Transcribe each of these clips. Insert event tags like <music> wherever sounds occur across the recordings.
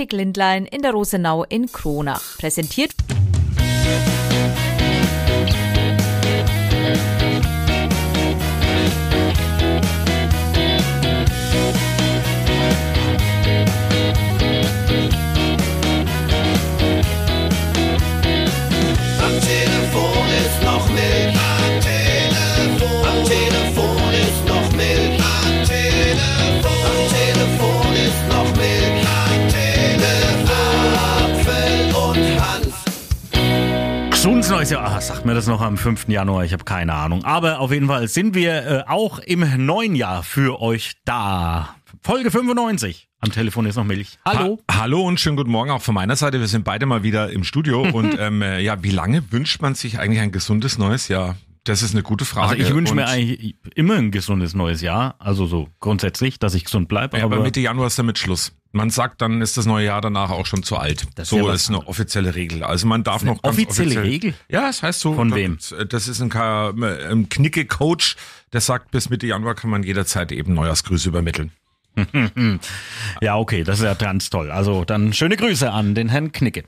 Optik Lindlein in der Rosenau in Kronach. Präsentiert Gesundes neues Jahr. Ach, sagt mir das noch am 5. Januar? Ich habe keine Ahnung. Aber auf jeden Fall sind wir äh, auch im neuen Jahr für euch da. Folge 95. Am Telefon ist noch Milch. Hallo. Ha Hallo und schönen guten Morgen auch von meiner Seite. Wir sind beide mal wieder im Studio <laughs> und ähm, äh, ja, wie lange wünscht man sich eigentlich ein gesundes neues Jahr? Das ist eine gute Frage. Also ich wünsche mir eigentlich immer ein gesundes neues Jahr. Also so grundsätzlich, dass ich gesund bleibe. Ja, aber aber Mitte Januar ist damit Schluss. Man sagt, dann ist das neue Jahr danach auch schon zu alt. Das so ist eine offizielle Regel. Also man darf noch ganz offizielle offiziell, Regel? Ja, es heißt so. Von wem? äh, Das ist ein, ein Knicke-Coach, der sagt, bis Mitte Januar kann man jederzeit eben Neujahrsgrüße übermitteln. <laughs> ja, okay, das ist ja ganz toll. Also dann schöne Grüße an den Herrn Knicke.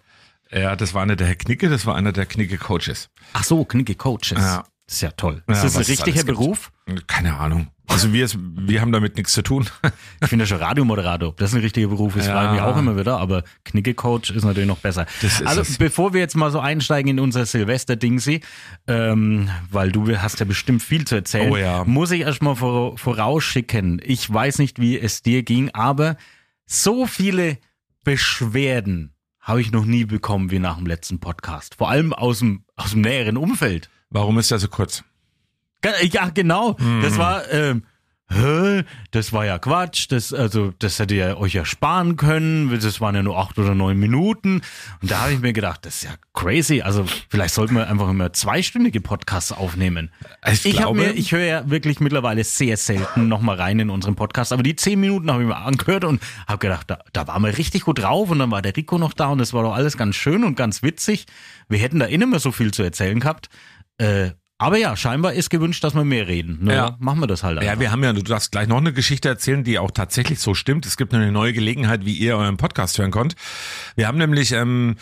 Ja, das war einer der Herr Knicke, das war einer der Knicke-Coaches. Ach so, Knicke Coaches. Ja. Das ist ja toll. Ja, ist das ein richtiger gibt. Beruf? Keine Ahnung. Also wir, wir haben damit nichts zu tun. <laughs> Ich finde ja schon Radiomoderator, ob das ein richtiger Beruf ist, Ja. frage ich mich auch immer wieder, aber Knicke-Coach ist natürlich noch besser. Also es. bevor wir jetzt mal so einsteigen in unser Silvester-Dingsi, ähm, weil du hast ja bestimmt viel zu erzählen, Oh ja. muss ich erstmal vor, vorausschicken. Ich weiß nicht, wie es dir ging, aber so viele Beschwerden habe ich noch nie bekommen wie nach dem letzten Podcast. Vor allem aus dem, aus dem näheren Umfeld. Warum ist er so kurz? Ge- Ja, genau. Das war, ähm, hä, das war ja Quatsch. Das, also, das hätte ihr euch ja sparen können. Das waren ja nur acht oder neun Minuten. Und da habe ich mir gedacht, das ist ja crazy. Also, vielleicht sollten wir einfach immer zweistündige Podcasts aufnehmen. Ich Ich, glaube- mir, ich höre ja wirklich mittlerweile sehr selten nochmal rein in unseren Podcast. Aber die zehn Minuten habe ich mir angehört und habe gedacht, da, da waren wir richtig gut drauf. Und dann war der Rico noch da und das war doch alles ganz schön und ganz witzig. Wir hätten da eh nicht mehr so viel zu erzählen gehabt. Äh, aber ja, scheinbar ist gewünscht, dass wir mehr reden. Na, Ja. Machen wir das halt einfach. Ja, wir haben ja, du darfst gleich noch eine Geschichte erzählen, die auch tatsächlich so stimmt. Es gibt eine neue Gelegenheit, wie ihr euren Podcast hören könnt. Wir haben nämlich ähm,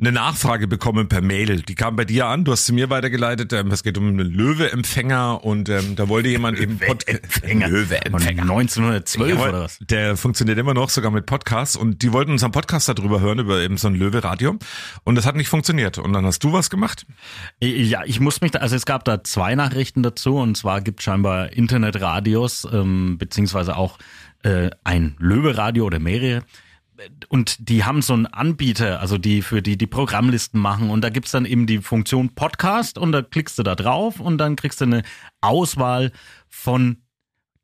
eine Nachfrage bekommen per Mail. Die kam bei dir an, du hast sie mir weitergeleitet. Ähm, es geht um einen Löwe-Empfänger und ähm, da wollte jemand eben Pod Empfänger. <laughs> Von Löwe-Empfänger. 1912 Jawohl, oder was? Der funktioniert immer noch, sogar mit Podcasts. Und die wollten unseren Podcast darüber hören, über eben so ein Löwe-Radio. Und das hat nicht funktioniert. Und dann hast du was gemacht? Ja, ich muss mich da, also es gab da zwei Nachrichten dazu und zwar gibt scheinbar Internetradios, ähm, beziehungsweise auch äh, ein Löwe-Radio oder mehrere. Und die haben so einen Anbieter, also die für die die Programmlisten machen und da gibt's dann eben die Funktion Podcast und da klickst du da drauf und dann kriegst du eine Auswahl von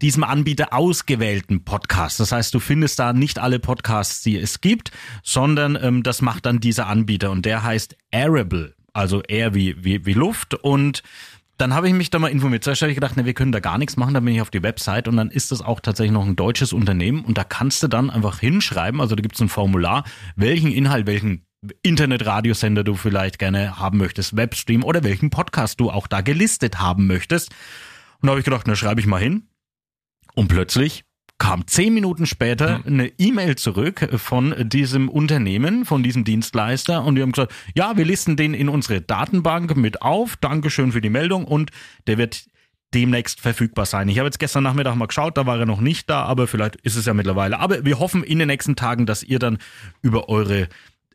diesem Anbieter ausgewählten Podcasts. Das heißt, du findest da nicht alle Podcasts, die es gibt, sondern ähm, das macht dann dieser Anbieter und der heißt Airable, also Air wie, wie, wie Luft und dann habe ich mich da mal informiert. Zuerst habe ich gedacht, ne, wir können da gar nichts machen. Dann bin ich auf die Website und dann ist das auch tatsächlich noch ein deutsches Unternehmen und da kannst du dann einfach hinschreiben, also da gibt es ein Formular, welchen Inhalt, welchen Internetradiosender du vielleicht gerne haben möchtest, Webstream oder welchen Podcast du auch da gelistet haben möchtest. Und da habe ich gedacht, na schreibe ich mal hin. Und plötzlich kam zehn Minuten später eine E-Mail zurück von diesem Unternehmen, von diesem Dienstleister und die haben gesagt, ja, wir listen den in unsere Datenbank mit auf, Dankeschön für die Meldung und der wird demnächst verfügbar sein. Ich habe jetzt gestern Nachmittag mal geschaut, da war er noch nicht da, aber vielleicht ist es ja mittlerweile. Aber wir hoffen in den nächsten Tagen, dass ihr dann über eure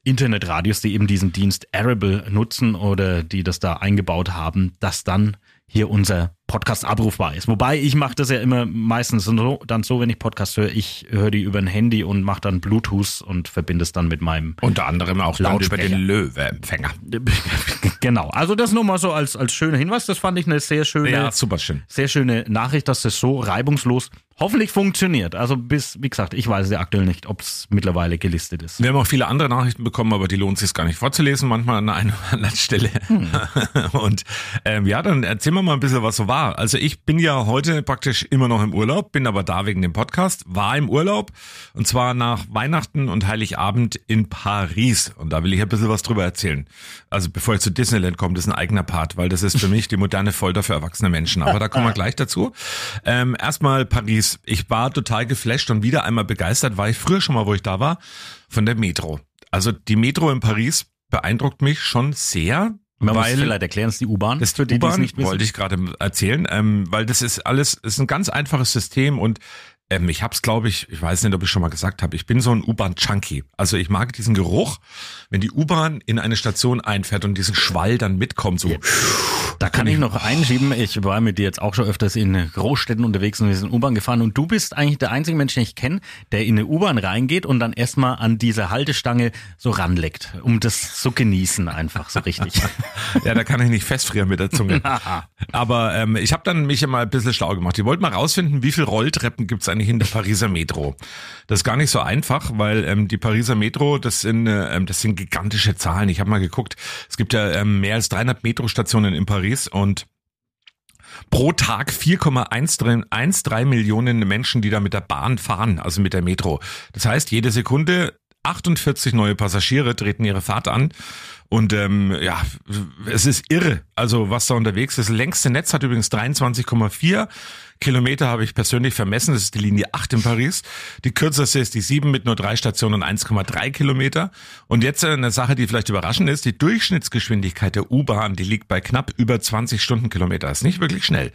Internetradios, die eben diesen Dienst Arable nutzen oder die das da eingebaut haben, dass dann hier unser Podcast abrufbar ist. Wobei ich mache das ja immer meistens so, dann so, wenn ich Podcast höre, ich höre die über ein Handy und mache dann Bluetooth und verbinde es dann mit meinem Unter anderem auch laut über Lautsprecher. den Löwe-Empfänger. <laughs> genau. Also das nur mal so als als schöner Hinweis. Das fand ich eine sehr schöne, Ja, super schön. sehr schöne Nachricht, dass das so reibungslos hoffentlich funktioniert. Also bis, wie gesagt, ich weiß ja aktuell nicht, ob es mittlerweile gelistet ist. Wir haben auch viele andere Nachrichten bekommen, aber die lohnt sich gar nicht vorzulesen, manchmal an einer oder anderen Stelle. <laughs> Und ähm, ja, dann erzählen wir mal ein bisschen, was so war. Also ich bin ja heute praktisch immer noch im Urlaub, bin aber da wegen dem Podcast, war im Urlaub und zwar nach Weihnachten und Heiligabend in Paris. Und da will ich ein bisschen was drüber erzählen. Also bevor ich zu Disneyland komme, das ist ein eigener Part, weil das ist für mich die moderne Folter für erwachsene Menschen. Aber da kommen wir <laughs> gleich dazu. Ähm, erstmal Paris. Ich war total geflasht und wieder einmal begeistert, war ich früher schon mal, wo ich da war, von der Metro. Also die Metro in Paris beeindruckt mich schon sehr. Man muss weil vielleicht erklären, es ist die U-Bahn. das die, U-Bahn wollte ich gerade erzählen, ähm, weil das ist alles, ist ein ganz einfaches System und ähm, ich hab's, glaube ich, ich weiß nicht, ob ich schon mal gesagt habe, ich bin so ein U-Bahn-Junkie. Also ich mag diesen Geruch, wenn die U-Bahn in eine Station einfährt und diesen Schwall dann mitkommt, so. Da kann ich noch einschieben, ich war mit dir jetzt auch schon öfters in Großstädten unterwegs und wir sind U-Bahn gefahren und du bist eigentlich der einzige Mensch, den ich kenne, der in eine U-Bahn reingeht und dann erstmal an diese Haltestange so ranleckt, um das zu genießen einfach so richtig. <laughs> Ja, da kann ich nicht festfrieren mit der Zunge. <laughs> Aber ähm, ich habe dann mich mal ein bisschen schlau gemacht. Ich wollte mal rausfinden, wie viele Rolltreppen gibt's eigentlich in der Pariser Metro. Das ist gar nicht so einfach, weil ähm, die Pariser Metro, das sind, äh, ähm, das sind gigantische Zahlen. Ich habe mal geguckt, es gibt ja ähm, mehr als 300 Metrostationen in Paris und pro Tag 4,13 Millionen Menschen, die da mit der Bahn fahren, also mit der Metro. Das heißt, jede Sekunde 48 neue Passagiere treten ihre Fahrt an. Und ähm, ja, es ist irre, also was da unterwegs ist. Das längste Netz hat übrigens 23,4 Kilometer, habe ich persönlich vermessen. Das ist die Linie 8 in Paris. Die kürzeste ist die 7 mit nur drei Stationen und 1,3 Kilometer. Und jetzt eine Sache, die vielleicht überraschend ist. Die Durchschnittsgeschwindigkeit der U-Bahn, die liegt bei knapp über 20 Stundenkilometer. Ist nicht wirklich schnell.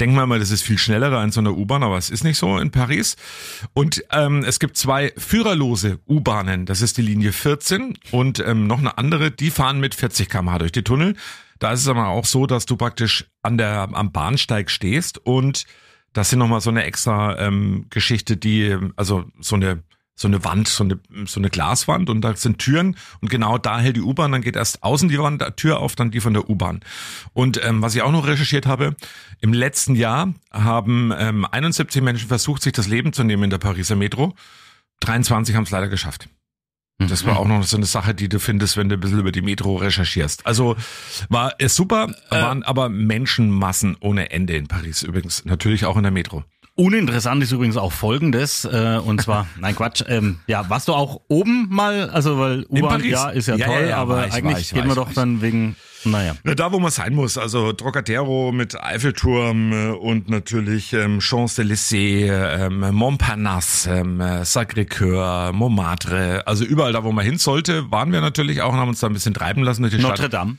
Denken wir mal, das ist viel schneller da in so einer U-Bahn, aber es ist nicht so in Paris. Und ähm, es gibt zwei führerlose U-Bahnen. Das ist die Linie 14 und ähm, noch eine andere, die fahren mit 40 km/h durch die Tunnel. Da ist es aber auch so, dass du praktisch an der, am Bahnsteig stehst und das sind nochmal so eine extra ähm, Geschichte, die, ähm, also so eine, so eine Wand, so eine, so eine Glaswand und da sind Türen und genau da hält die U-Bahn, dann geht erst außen die Wand, Tür auf, dann die von der U-Bahn. Und ähm, was ich auch noch recherchiert habe, im letzten Jahr haben ähm, 71 Menschen versucht, sich das Leben zu nehmen in der Pariser Metro. 23 haben es leider geschafft. Das war auch noch so eine Sache, die du findest, wenn du ein bisschen über die Metro recherchierst. Also war es super, waren aber Menschenmassen ohne Ende in Paris übrigens. Natürlich auch in der Metro. Uninteressant ist übrigens auch folgendes, äh, und zwar, <laughs> nein Quatsch, ähm, ja, warst du auch oben mal, also weil U-Bahn, Paris? ja, ist ja, Ja, toll, ja, ja, aber ich, eigentlich war ich, man ich, doch dann wegen, naja. Na, da, wo man sein muss, also Trocadero mit Eiffelturm äh, und natürlich ähm, Champs-Élysées, ähm, Montparnasse, ähm, äh, Sacré-Cœur, Montmartre, also überall da, wo man hin sollte, waren wir natürlich auch und haben uns da ein bisschen treiben lassen durch die Stadt. Notre Dame.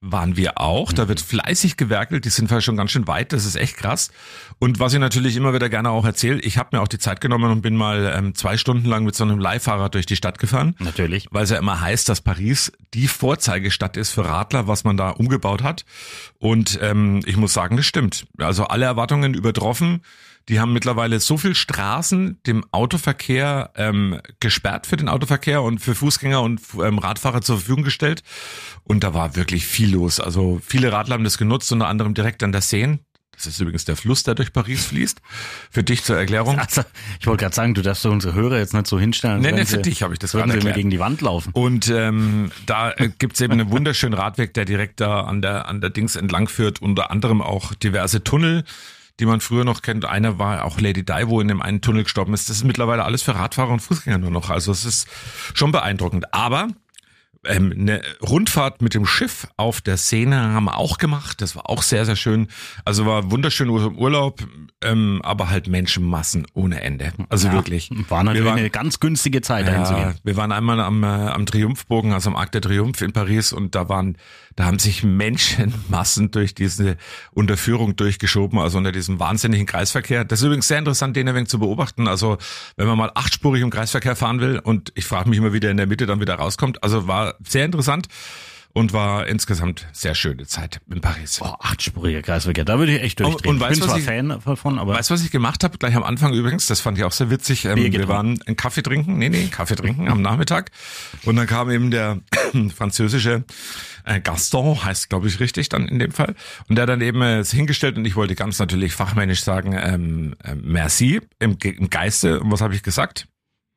Waren wir auch. Da wird fleißig gewerkelt. Die sind schon ganz schön weit. Das ist echt krass. Und was ich natürlich immer wieder gerne auch erzähle, ich habe mir auch die Zeit genommen und bin mal ähm, zwei Stunden lang mit so einem Leihfahrrad durch die Stadt gefahren. Natürlich. Weil es ja immer heißt, dass Paris die Vorzeigestadt ist für Radler, was man da umgebaut hat. Und ähm, ich muss sagen, das stimmt. Also alle Erwartungen übertroffen. Die haben mittlerweile so viel Straßen dem Autoverkehr ähm, gesperrt für den Autoverkehr und für Fußgänger und ähm, Radfahrer zur Verfügung gestellt. Und da war wirklich viel los. Also viele Radler haben das genutzt, unter anderem direkt an der Seine. Das ist übrigens der Fluss, der durch Paris fließt. Für dich zur Erklärung. <laughs> Also, ich wollte gerade sagen, du darfst doch unsere Hörer jetzt nicht so hinstellen. Nee, nee, für sie- dich habe ich das gerade erklärt. gegen die Wand laufen. Und ähm, da äh, gibt's eben einen wunderschönen Radweg, der direkt da an der an der Dings entlang führt. Unter anderem auch diverse Tunnel, die man früher noch kennt. Einer war auch Lady Di, wo in dem einen Tunnel gestorben ist. Das ist mittlerweile alles für Radfahrer und Fußgänger nur noch. Also es ist schon beeindruckend. Aber ähm, eine Rundfahrt mit dem Schiff auf der Seine haben wir auch gemacht. Das war auch sehr, sehr schön. Also war wunderschön im Urlaub, ähm, aber halt Menschenmassen ohne Ende. Also Ja, wirklich. War natürlich Wir waren- eine ganz günstige Zeit, dahin zu ja, gehen. wir waren einmal am, äh, am Triumphbogen, also am Arc de Triomphe in Paris und da waren, da haben sich Menschenmassen durch diese Unterführung durchgeschoben, also unter diesem wahnsinnigen Kreisverkehr. Das ist übrigens sehr interessant, den ein wenig zu beobachten. Also wenn man mal achtspurig im Kreisverkehr fahren will und ich frage mich immer, wie der in der Mitte dann wieder rauskommt. Also war sehr interessant und war insgesamt sehr schöne Zeit in Paris. Oh, achtspuriger Kreisverkehr, da würde ich echt Und- durchdrehen. und weißt ich bin zwar ich- Fan davon, aber Weißt du, was ich gemacht habe? Gleich am Anfang übrigens, das fand ich auch sehr witzig. Ähm, wir waren einen Kaffee trinken, nee, nee, Kaffee trinken am Nachmittag. Und dann kam eben der <clears throat> französische äh, Gaston, heißt glaube ich richtig dann in dem Fall. Und der hat dann eben äh, hingestellt und ich wollte ganz natürlich fachmännisch sagen, ähm, äh, merci im, im Geiste. Und was habe ich gesagt?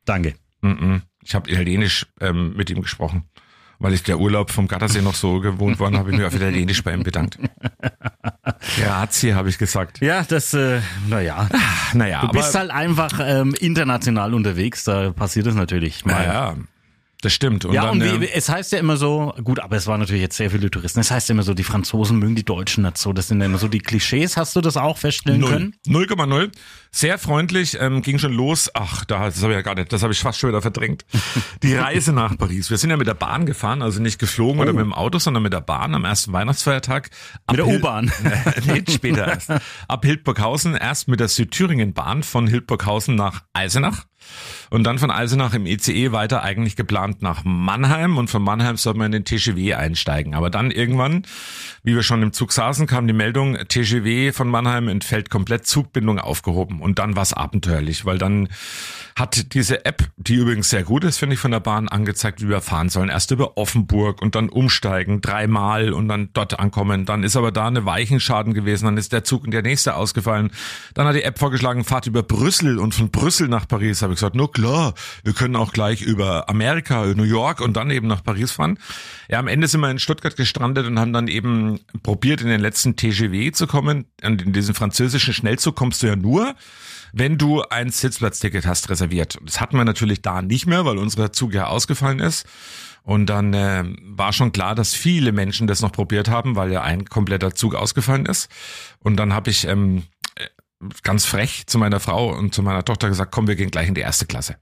danke. Mhm. Ich habe Italienisch ähm, mit ihm gesprochen. Weil ich der Urlaub vom Gattersee noch so gewohnt war, habe ich mich auf Italienisch bei ihm bedankt. Grazie, habe ich gesagt. Ja, das, äh, naja. Naja, Du bist halt einfach ähm, international unterwegs, da passiert es natürlich mal. Ja, ja. Das stimmt. ja, dann, und wie, ähm, es heißt ja immer so, gut, aber es waren natürlich jetzt sehr viele Touristen. Es heißt ja immer so, die Franzosen mögen die Deutschen nicht so. Das sind ja immer so die Klischees. Hast du das auch feststellen Null. können? 0,0. Sehr freundlich, ähm, ging schon los. Ach, da, das habe ich ja gar nicht, das habe ich fast schon wieder verdrängt. Die <laughs> Reise nach Paris. Wir sind ja mit der Bahn gefahren, also nicht geflogen oder mit dem Auto, sondern mit der Bahn am ersten Weihnachtsfeiertag. Ab Mit der U-Bahn. <laughs> nee, später erst. <laughs> Ab Hildburghausen, erst mit der Südthüringen-Bahn von Hildburghausen nach Eisenach. Und dann von Eisenach im ECE weiter eigentlich geplant nach Mannheim und von Mannheim soll man in den TGW einsteigen. Aber dann irgendwann, wie wir schon im Zug saßen, kam die Meldung, TGW von Mannheim entfällt komplett Zugbindung aufgehoben. Und dann war es abenteuerlich, weil dann hat diese App, die übrigens sehr gut ist, finde ich, von der Bahn angezeigt, wie wir fahren sollen. Erst über Offenburg und dann umsteigen, dreimal und dann dort ankommen. Dann ist aber da eine Weichenschaden gewesen, dann ist der Zug und der nächste ausgefallen. Dann hat die App vorgeschlagen, fahrt über Brüssel und von Brüssel nach Paris. Habe ich gesagt, nur klar, wir können auch gleich über Amerika, New York und dann eben nach Paris fahren. Ja, am Ende sind wir in Stuttgart gestrandet und haben dann eben probiert, in den letzten TGW zu kommen. Und in diesen französischen Schnellzug kommst du ja nur, wenn du ein Sitzplatzticket hast reserviert. Das hatten wir natürlich da nicht mehr, weil unser Zug ja ausgefallen ist. Und dann äh, war schon klar, dass viele Menschen das noch probiert haben, weil ja ein kompletter Zug ausgefallen ist. Und dann habe ich ähm, äh, ganz frech zu meiner Frau und zu meiner Tochter gesagt, komm, wir gehen gleich in die erste Klasse.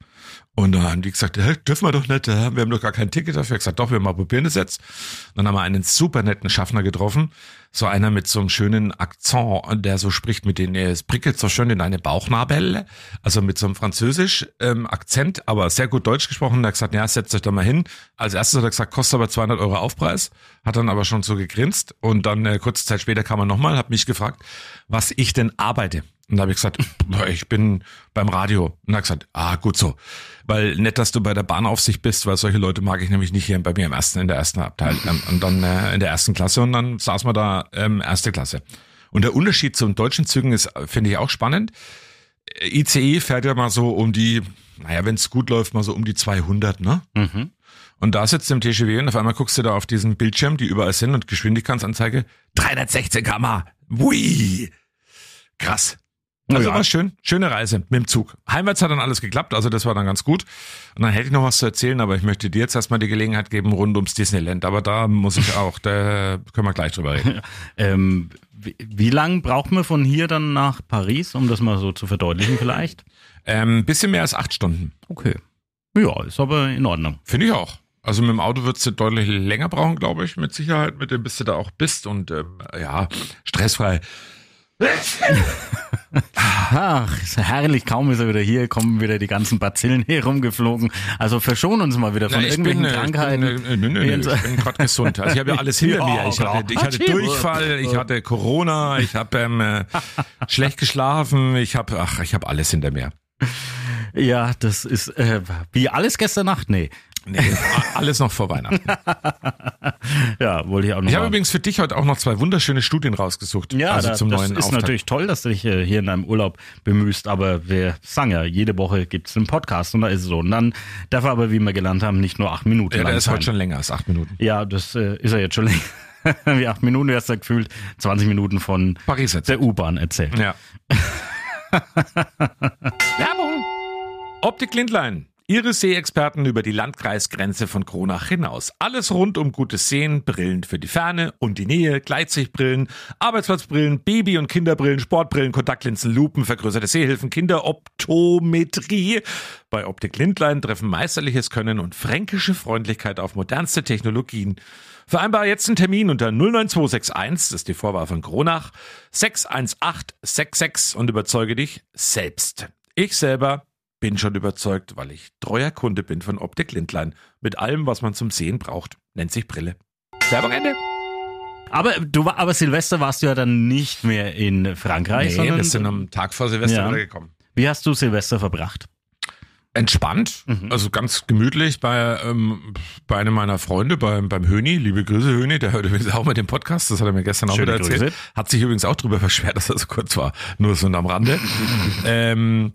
Und dann haben die gesagt, Hä, dürfen wir doch nicht, äh, wir haben doch gar kein Ticket dafür. Ich gesagt, doch, wir mal probieren das jetzt. Dann haben wir einen super netten Schaffner getroffen, so einer mit so einem schönen Akzent, der so spricht mit den, es prickelt so schön in deine Bauchnabel, also mit so einem französisch ähm, Akzent, aber sehr gut Deutsch gesprochen. Der hat gesagt, ja, setzt euch da mal hin. Als erstes hat er gesagt, kostet aber 200 Euro Aufpreis, hat dann aber schon so gegrinst und dann äh, kurze Zeit später kam er nochmal, hat mich gefragt, was ich denn arbeite. Und da habe ich gesagt, <laughs> ich bin beim Radio. Und hat gesagt, ah, gut so. Weil nett, dass du bei der Bahnaufsicht bist, weil solche Leute mag ich nämlich nicht hier bei mir im ersten, in der ersten Abteilung ähm, und dann äh, in der ersten Klasse und dann saß man da ähm, erste Klasse. Und der Unterschied zum deutschen Zügen ist, äh, finde ich auch spannend. Äh, ICE fährt ja mal so um die, naja, wenn es gut läuft, mal so um die 200, ne? Und da sitzt du im TGW und auf einmal guckst du da auf diesen Bildschirm, die überall sind und Geschwindigkeitsanzeige 316 km. Wui! Krass. Also Ja. war schön, schöne Reise mit dem Zug. Heimwärts hat dann alles geklappt, also das war dann ganz gut. Und dann hätte ich noch was zu erzählen, aber ich möchte dir jetzt erstmal die Gelegenheit geben rund ums Disneyland. Aber da muss ich auch, da können wir gleich drüber reden. <laughs> Ähm, wie, wie lang braucht man von hier dann nach Paris, um das mal so zu verdeutlichen vielleicht? Ähm, bisschen mehr als acht Stunden. Okay. Ja, ist aber in Ordnung. Finde ich auch. Also mit dem Auto würdest du deutlich länger brauchen, glaube ich, mit Sicherheit, mit dem bis du da auch bist und ähm, ja, stressfrei. <laughs> Ach, herrlich, kaum ist er wieder hier, kommen wieder die ganzen Bazillen hier rumgeflogen. Also verschon uns mal wieder von Na, irgendwelchen bin, äh, Krankheiten. Ich bin, äh, nö, nö, nö, ich bin gerade gesund. Also ich habe ja alles <laughs> hinter Ja, mir. Ich hatte, ich hatte Durchfall, ich hatte Corona, ich habe ähm, äh, <laughs> schlecht geschlafen, ich habe, ach, ich habe alles hinter mir. ja, das ist äh, wie alles gestern Nacht. Nee. Nee, alles noch vor Weihnachten. <laughs> Ja, wollte ich auch noch Ich habe übrigens für dich heute auch noch zwei wunderschöne Studien rausgesucht. Ja, also da, zum das neuen ist Auftakt. natürlich toll, dass du dich äh, hier in deinem Urlaub bemühst, aber wir sagen ja, jede Woche gibt's einen Podcast und da ist es so. Und dann darf er aber, wie wir gelernt haben, nicht nur acht Minuten Ja, lang der ist sein. heute schon länger als acht Minuten. Ja, das äh, ist er jetzt schon länger. <laughs> wie acht Minuten, du hast ja gefühlt 20 Minuten von Paris der U-Bahn erzählt. Ja. <laughs> Werbung. Optik Lindlein. Ihre Sehexperten über die Landkreisgrenze von Kronach hinaus. Alles rund um gutes Sehen, Brillen für die Ferne und die Nähe, Gleitsichtbrillen, Arbeitsplatzbrillen, Baby- und Kinderbrillen, Sportbrillen, Kontaktlinsen, Lupen, vergrößerte Sehhilfen, Kinderoptometrie. Bei Optik Lindlein treffen meisterliches Können und fränkische Freundlichkeit auf modernste Technologien. Vereinbar jetzt einen Termin unter 09261, das ist die Vorwahl von Kronach, 61866 und überzeuge dich selbst. Ich selber bin schon überzeugt, weil ich treuer Kunde bin von Optik Lindlein. Mit allem, was man zum Sehen braucht. Nennt sich Brille. Werbung Ende. Aber du aber Silvester warst du ja dann nicht mehr in Frankreich, Nee, wir sind am Tag vor Silvester Ja. wieder gekommen. wie hast du Silvester verbracht? Entspannt, also ganz gemütlich bei, ähm, bei einem meiner Freunde, beim, beim Höni, liebe Grüße Höni, der hört übrigens auch mit dem Podcast, das hat er mir gestern auch Schöne wieder erzählt. Grüße. Hat sich übrigens auch drüber <laughs> beschwert, dass er so kurz war, nur so am Rande. <laughs> ähm,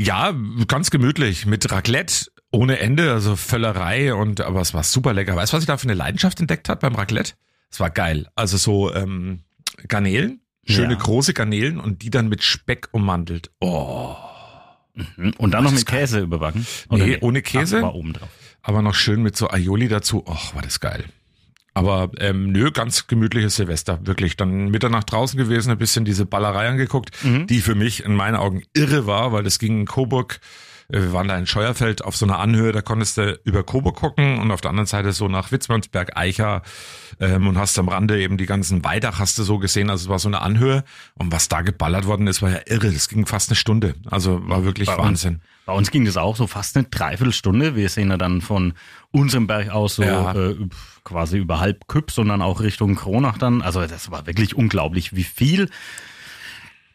ja, ganz gemütlich, mit Raclette ohne Ende, also Völlerei und aber es war super lecker. Weißt du, was ich da für eine Leidenschaft entdeckt habe beim Raclette? Es war geil. Also so ähm, Garnelen, schöne Ja. große Garnelen und die dann mit Speck ummantelt. Oh. Und dann noch mit Käse überbacken? Nee, ohne Käse. War oben drauf. aber noch schön mit so Aioli dazu. Och, war das geil. Aber ähm, nö, ganz gemütliches Silvester, wirklich. Dann Mitternacht draußen gewesen, ein bisschen diese Ballerei angeguckt, die für mich in meinen Augen irre war, weil das ging in Coburg. Wir waren da in Scheuerfeld auf so einer Anhöhe, da konntest du über Coburg gucken und auf der anderen Seite so nach Witzmannsberg, Eicher ähm, und hast am Rande eben die ganzen Weidach hast du so gesehen, also es war so eine Anhöhe und was da geballert worden ist, war ja irre, das ging fast eine Stunde, also war wirklich Bei Wahnsinn. Uns, bei uns ging das auch so fast eine Dreiviertelstunde. Wir sehen ja dann von unserem Berg aus so Ja. äh, quasi über halb Küpp, sondern auch Richtung Kronach dann. Also das war wirklich unglaublich, wie viel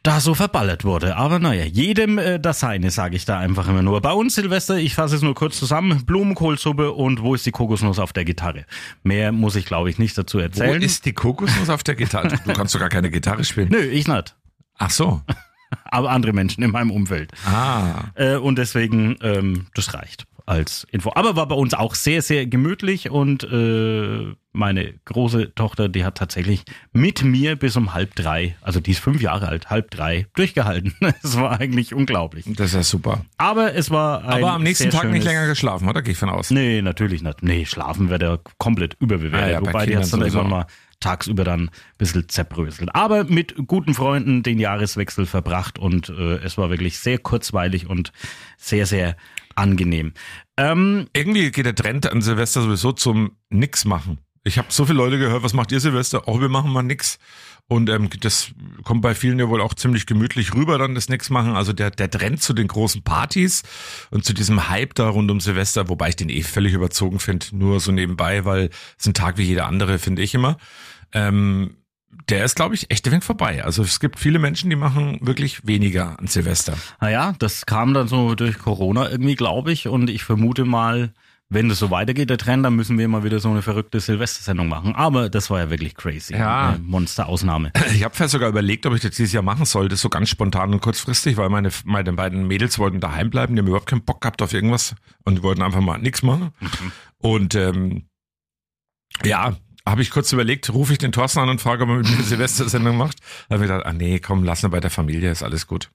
da so verballert wurde. Aber naja, jedem äh, das seine, sage ich da einfach immer nur. Bei uns Silvester, ich fasse es nur kurz zusammen, Blumenkohlsuppe und wo ist die Kokosnuss auf der Gitarre? Mehr muss ich, glaube ich, nicht dazu Wo erzählen. ist die Kokosnuss auf der Gitarre? Du kannst doch gar keine Gitarre spielen. Nö, ich nicht. Ach so. <laughs> Aber andere Menschen in meinem Umfeld. Ah. Äh, und deswegen, ähm, das reicht als Info. Aber war bei uns auch sehr, sehr gemütlich und äh, meine große Tochter, die hat tatsächlich mit mir bis um halb drei, also die ist fünf Jahre alt, halb drei, durchgehalten. <laughs> Es war eigentlich unglaublich. Das ist ja super. Aber es war ein Aber am nächsten Tag nicht länger geschlafen, oder? Gehe ich von aus. Nee, natürlich nicht. Nee, schlafen wird ja komplett überbewertet. Ah ja, bei Wobei die jetzt dann irgendwann mal tagsüber dann ein bisschen zerbröselt. Aber mit guten Freunden den Jahreswechsel verbracht und äh, es war wirklich sehr kurzweilig und sehr, sehr angenehm. Ähm, Irgendwie geht der Trend an Silvester sowieso zum Nix machen. Ich habe so viele Leute gehört, was macht ihr Silvester? Oh, wir machen mal nix. Und ähm, das kommt bei vielen ja wohl auch ziemlich gemütlich rüber, dann das Nix machen. Also der, der Trend zu den großen Partys und zu diesem Hype da rund um Silvester, wobei ich den eh völlig überzogen finde, nur so nebenbei, weil es ein Tag wie jeder andere, finde ich immer. Ähm, der ist, glaube ich, echt ein wenig vorbei. Also es gibt viele Menschen, die machen wirklich weniger an Silvester. naja, das kam dann so durch Corona irgendwie, glaube ich. Und ich vermute mal, wenn das so weitergeht, der Trend, dann müssen wir mal wieder so eine verrückte Silvestersendung machen. Aber das war ja wirklich crazy. Ja. Eine Monsterausnahme. Ich habe fast sogar überlegt, ob ich das dieses Jahr machen sollte, so ganz spontan und kurzfristig, weil meine, meine beiden Mädels wollten daheim bleiben, die haben überhaupt keinen Bock gehabt auf irgendwas und wollten einfach mal nichts machen. Und ähm, ja, habe ich kurz überlegt, rufe ich den Thorsten an und frage, ob er mit mir eine Silvestersendung macht. Da habe ich gedacht, ah nee, komm, lass ihn bei der Familie, ist alles gut.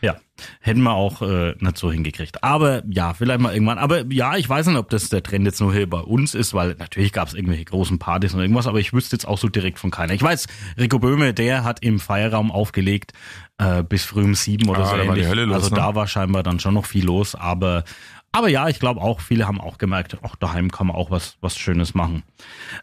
Ja, hätten wir auch äh, nicht so hingekriegt. Aber ja, vielleicht mal irgendwann. Aber ja, ich weiß nicht, ob das der Trend jetzt nur hier bei uns ist, weil natürlich gab es irgendwelche großen Partys und irgendwas, aber ich wüsste jetzt auch so direkt von keiner. Ich weiß, Rico Böhme, der hat im Feierraum aufgelegt äh, bis früh um sieben oder Ah, so da war die ähnlich. Hölle los, also ne? da war scheinbar dann schon noch viel los, aber aber ja, ich glaube auch, viele haben auch gemerkt, ach, daheim kann man auch was, was Schönes machen.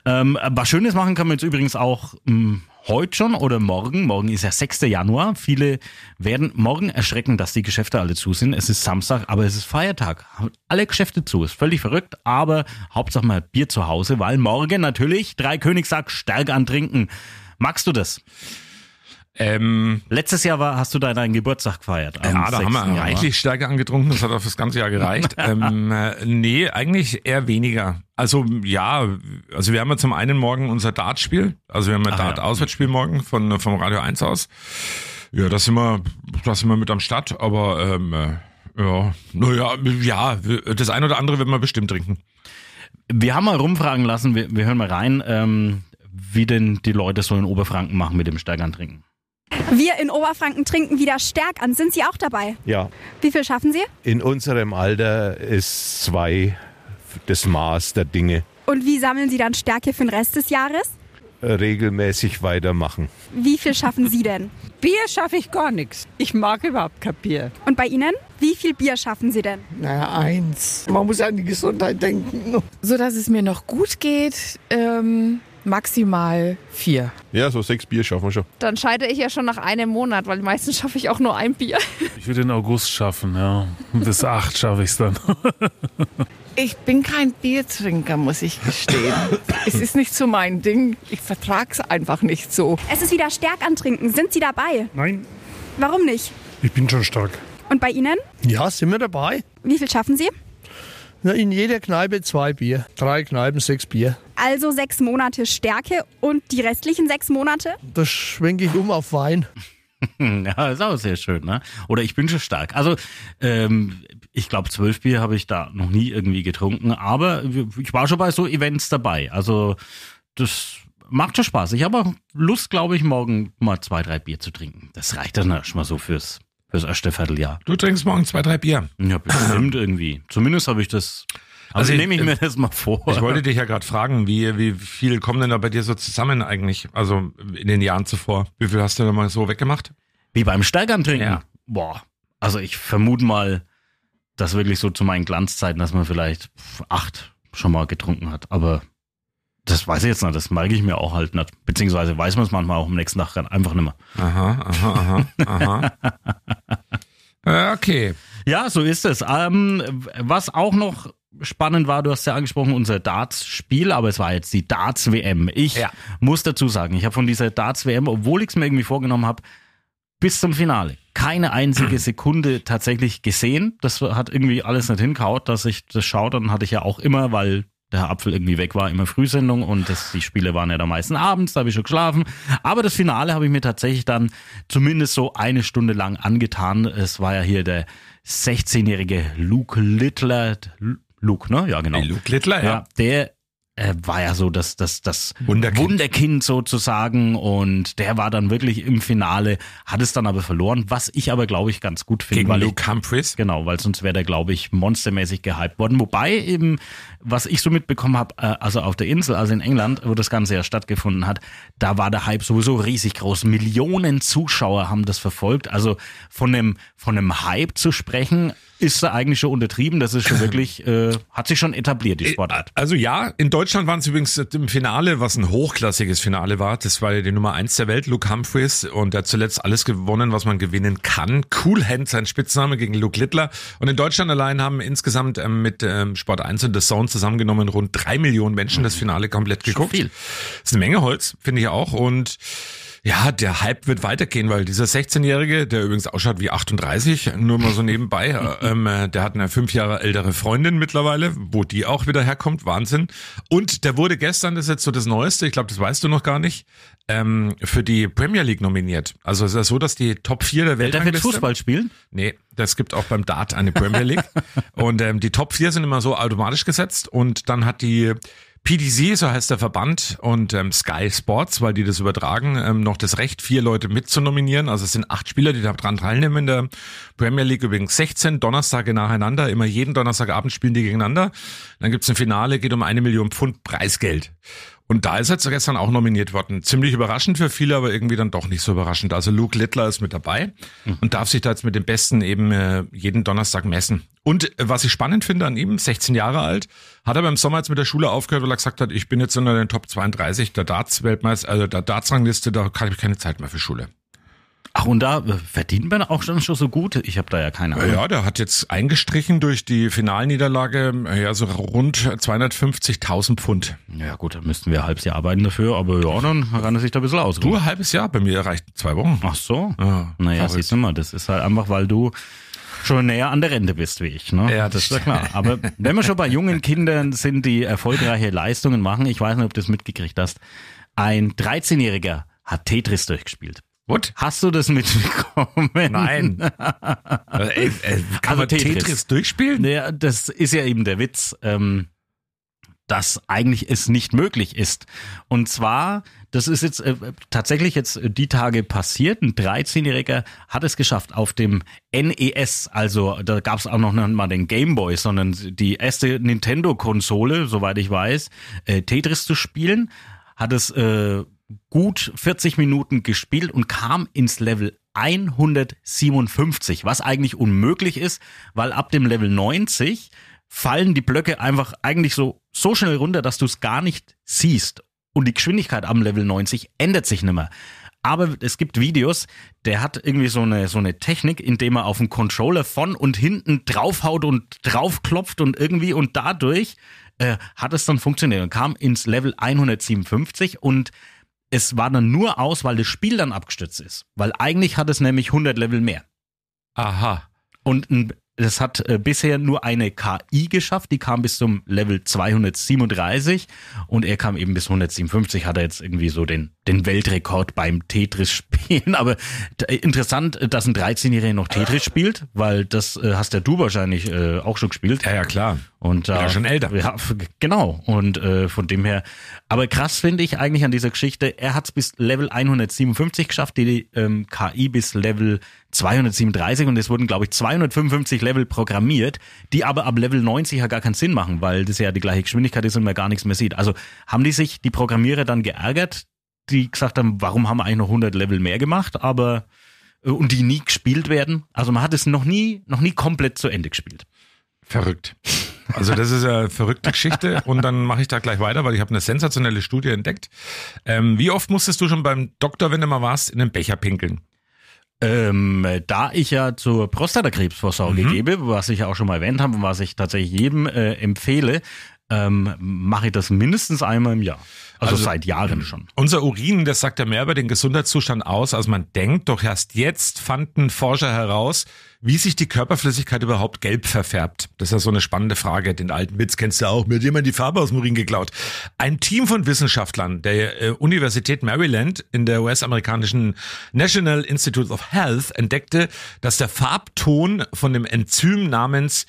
Ähm, was Schönes machen kann man jetzt übrigens auch mh, heute schon oder morgen. Morgen ist ja 6. Januar. Viele werden morgen erschrecken, dass die Geschäfte alle zu sind. Es ist Samstag, aber es ist Feiertag. Alle Geschäfte zu. Ist völlig verrückt, aber Hauptsache mal Bier zu Hause, weil morgen natürlich drei Königsack stark antrinken. Magst du das? Ähm, Letztes Jahr war, hast du da deinen Geburtstag gefeiert. ja, da haben 6. wir Januar. reichlich Stärke angetrunken, das hat auf das ganze Jahr gereicht. <laughs> ähm, äh, nee, eigentlich eher weniger. Also ja, also wir haben ja zum einen morgen unser Dartspiel, also wir haben ein Ach ja. Dart-Auswärtsspiel morgen von, vom Radio 1 aus. Ja, da sind wir, da sind wir mit am Start, aber ähm, äh, ja, naja, ja, das eine oder andere wird man bestimmt trinken. Wir haben mal rumfragen lassen, wir, wir hören mal rein, ähm, wie denn die Leute so in Oberfranken machen mit dem Stärkern trinken. Wir in Oberfranken trinken wieder Stärk an. Sind Sie auch dabei? Ja, Wie viel schaffen Sie? in unserem Alter ist zwei das Maß der Dinge. Und wie sammeln Sie dann Stärke für den Rest des Jahres? Regelmäßig weitermachen. Wie viel schaffen Sie denn? Bier schaffe ich gar nichts. Ich mag überhaupt kein Bier. Und bei Ihnen? Wie viel Bier schaffen Sie denn? Naja, eins. Man muss an die Gesundheit denken. so dass es mir noch gut geht, ähm, maximal vier. Ja, so sechs Bier schaffen wir schon. Dann scheitere ich ja schon nach einem Monat, weil meistens schaffe ich auch nur ein Bier. Ich würde den August schaffen, ja. Bis acht schaffe ich es dann. Ich bin kein Biertrinker, muss ich gestehen. es ist nicht so mein Ding. Ich vertrag's einfach nicht so. Es ist wieder Stärk antrinken. Sind Sie dabei? Nein, Warum nicht? ich bin schon stark. Und bei Ihnen? Ja, sind wir dabei? Wie viel schaffen Sie? In jeder Kneipe zwei Bier. Drei Kneipen, sechs Bier. Also sechs Monate Stärke und die restlichen sechs Monate? Das schwenke ich um auf Wein. <laughs> Ja, ist auch sehr schön, ne? Oder ich bin schon stark. Also, ähm, ich glaube, zwölf Bier habe ich da noch nie irgendwie getrunken, aber ich war schon bei so Events dabei. Also, das macht schon Spaß. Ich habe auch Lust, glaube ich, morgen mal zwei, drei Bier zu trinken. Das reicht dann erst mal so fürs, fürs erste Vierteljahr. Du trinkst morgen zwei, drei Bier. Ja, bestimmt irgendwie. Zumindest habe ich das Also ich- nehme ich mir das mal vor. Ich wollte dich ja gerade fragen, wie, wie viel kommen denn da bei dir so zusammen eigentlich? Also in den Jahren zuvor. Wie viel hast du da mal so weggemacht? Wie beim Steigern trinken? Ja. Boah. Also ich vermute mal, dass wirklich so zu meinen Glanzzeiten, dass man vielleicht acht schon mal getrunken hat. Aber das weiß ich jetzt nicht, das merke ich mir auch halt nicht. Beziehungsweise weiß man es manchmal auch am nächsten Tag einfach nicht mehr. Aha, aha, aha, aha. <laughs> Okay. Ja, so ist es. Ähm, was auch noch spannend war, du hast ja angesprochen, unser Darts-Spiel, aber es war jetzt die Darts-WM. Ich Ja. muss dazu sagen, ich habe von dieser Darts-WM, obwohl ich es mir irgendwie vorgenommen habe, bis zum Finale keine einzige <clears throat> Sekunde tatsächlich gesehen. Das hat irgendwie alles nicht hinkaut, dass ich das schaue. Dann hatte ich ja auch immer, weil der Herr Apfel irgendwie weg war, immer Frühsendung und das, die Spiele waren ja da meistens abends, da habe ich schon geschlafen. Aber das Finale habe ich mir tatsächlich dann zumindest so eine Stunde lang angetan. Es war ja hier der 16-jährige Luke Littler, Luke, ne? Ja, genau. Hey, Luke Littler, ja. Ja, der äh, war ja so das, das, das Wunderkind. Wunderkind sozusagen und der war dann wirklich im Finale, hat es dann aber verloren, was ich aber glaube ich ganz gut finde, Gegen ich, Luke Humphries. Genau, weil sonst wäre der, glaube ich, monstermäßig gehypt worden. Wobei eben, was ich so mitbekommen habe, äh, also auf der Insel, also in England, wo das Ganze ja stattgefunden hat, da war der Hype sowieso riesig groß. Millionen Zuschauer haben das verfolgt. Also von einem, von einem Hype zu sprechen, ist da eigentlich schon untertrieben. Das ist schon wirklich, <laughs> äh, hat sich schon etabliert, die Sportart. Also ja, in Deutschland waren es übrigens im Finale, was ein hochklassiges Finale war. Das war ja die Nummer eins der Welt, Luke Humphries. Und der hat zuletzt alles gewonnen, was man gewinnen kann. Cool Hand, sein Spitzname gegen Luke Littler. Und in Deutschland allein haben insgesamt ähm, mit ähm, Sport 1 und The Zone zusammengenommen rund drei Millionen Menschen das Finale komplett geguckt. viel. Das ist eine Menge Holz, finde ich auch. Und ja, der Hype wird weitergehen, weil dieser 16-Jährige, der übrigens ausschaut wie 38, nur mal so nebenbei, äh, <laughs> ähm, äh, der hat eine fünf Jahre ältere Freundin mittlerweile, wo die auch wieder herkommt, Wahnsinn. Und der wurde gestern, das ist jetzt so das Neueste, ich glaube, das weißt du noch gar nicht, ähm, für die Premier League nominiert. Also es ist ja so, dass die Top 4 der Welt Der wird Fußball spielen? Nee, das gibt auch beim Dart eine Premier League. <laughs> und ähm, die Top 4 sind immer so automatisch gesetzt und dann hat die PDC, so heißt der Verband, und ähm, Sky Sports, weil die das übertragen, ähm, noch das Recht, vier Leute mitzunominieren. Also es sind acht Spieler, die da dran teilnehmen in der Premier League. Übrigens 16 Donnerstage nacheinander. Immer jeden Donnerstagabend spielen die gegeneinander. Dann gibt's ein Finale, geht um eine Million Pfund Preisgeld. Und da ist er jetzt gestern auch nominiert worden. Ziemlich überraschend für viele, aber irgendwie dann doch nicht so überraschend. Also Luke Littler ist mit dabei und darf sich da jetzt mit dem Besten eben äh, jeden Donnerstag messen. Und äh, was ich spannend finde an ihm, 16 Jahre alt, hat er beim Sommer jetzt mit der Schule aufgehört, weil er gesagt hat, ich bin jetzt unter den Top 32 der Darts-Weltmeister, also der Darts-Rangliste, da kann ich keine Zeit mehr für Schule. Ach, und da äh, verdient man auch schon so gut? Ich habe da ja keine Ahnung. Ja, der hat jetzt eingestrichen durch die Finalniederlage, äh, ja, so rund 250.000 Pfund. Ja gut, dann müssten wir ein halbes Jahr arbeiten dafür, aber ja, dann kann er sich da ein bisschen ausruhen. Du, ein halbes Jahr, bei mir reicht zwei Wochen. Ach so? Ja, naja, siehst du mal, das ist halt einfach, weil du schon näher an der Rente bist wie ich. Ne? Ja, das das ist ja klar. Aber wenn wir schon bei jungen Kindern sind, die erfolgreiche Leistungen machen, ich weiß nicht, ob du das mitgekriegt hast, ein 13-Jähriger hat Tetris durchgespielt. What? Hast du das mitbekommen? Nein. Äh, ey, äh, kann Also man Tetris. Tetris, durchspielen? Naja, das ist ja eben der Witz, ähm, dass eigentlich es nicht möglich ist. Und zwar, das ist jetzt äh, tatsächlich jetzt die Tage passiert. Ein 13-Jähriger hat es geschafft, auf dem NES, also da gab es auch noch nicht mal den Game Boy, sondern die erste Nintendo-Konsole, soweit ich weiß, äh, Tetris zu spielen, hat es äh, gut 40 Minuten gespielt und kam ins Level 157, was eigentlich unmöglich ist, weil ab dem Level 90 fallen die Blöcke einfach eigentlich so, so schnell runter, dass du es gar nicht siehst. Und die Geschwindigkeit am Level 90 ändert sich nicht mehr. Aber es gibt Videos, der hat irgendwie so eine, so eine Technik, indem er auf den Controller von und hinten draufhaut und draufklopft und irgendwie und dadurch äh, hat es dann funktioniert und kam ins Level 157 und es war dann nur aus, weil das Spiel dann abgestürzt ist. Weil eigentlich hat es nämlich 100 Level mehr. Aha. Und ein, das hat äh, bisher nur eine KI geschafft, die kam bis zum Level 237 und er kam eben bis 157, hat er jetzt irgendwie so den, den Weltrekord beim Tetris-Spielen. <laughs> Aber äh, interessant, dass ein 13-Jähriger noch Tetris spielt, weil das äh, hast ja du wahrscheinlich äh, auch schon gespielt. Ja, ja, klar. Und Ja, äh, schon älter. Ja, genau. Und äh, von dem her. Aber krass finde ich eigentlich an dieser Geschichte, er hat es bis Level 157 geschafft, die ähm, KI bis Level 237 und es wurden, glaube ich, 255 Level programmiert, die aber ab Level 90 ja gar keinen Sinn machen, weil das ja die gleiche Geschwindigkeit ist und man gar nichts mehr sieht. Also haben die sich, die Programmierer dann geärgert, die gesagt haben, warum haben wir eigentlich noch 100 Level mehr gemacht, aber äh, und die nie gespielt werden. Also man hat es noch nie, noch nie komplett zu Ende gespielt. Verrückt. Also das ist eine verrückte Geschichte <laughs> und dann mache ich da gleich weiter, weil ich habe eine sensationelle Studie entdeckt. Ähm, wie oft musstest du schon beim Doktor, wenn du mal warst, in den Becher pinkeln? Ähm, da ich ja zur Prostatakrebsvorsorge Mhm. gebe, was ich ja auch schon mal erwähnt habe und was ich tatsächlich jedem äh, empfehle, ähm, mache ich das mindestens einmal im Jahr. Also, Also- seit Jahren schon. Unser Urin, das sagt ja mehr über den Gesundheitszustand aus, als man denkt. Doch erst jetzt fanden Forscher heraus, wie sich die Körperflüssigkeit überhaupt gelb verfärbt. Das ist ja so eine spannende Frage. Den alten Witz kennst du auch. Mir hat jemand die Farbe aus dem Urin geklaut. Ein Team von Wissenschaftlern der äh, Universität Maryland in der US-amerikanischen National Institute of Health entdeckte, dass der Farbton von dem Enzym namens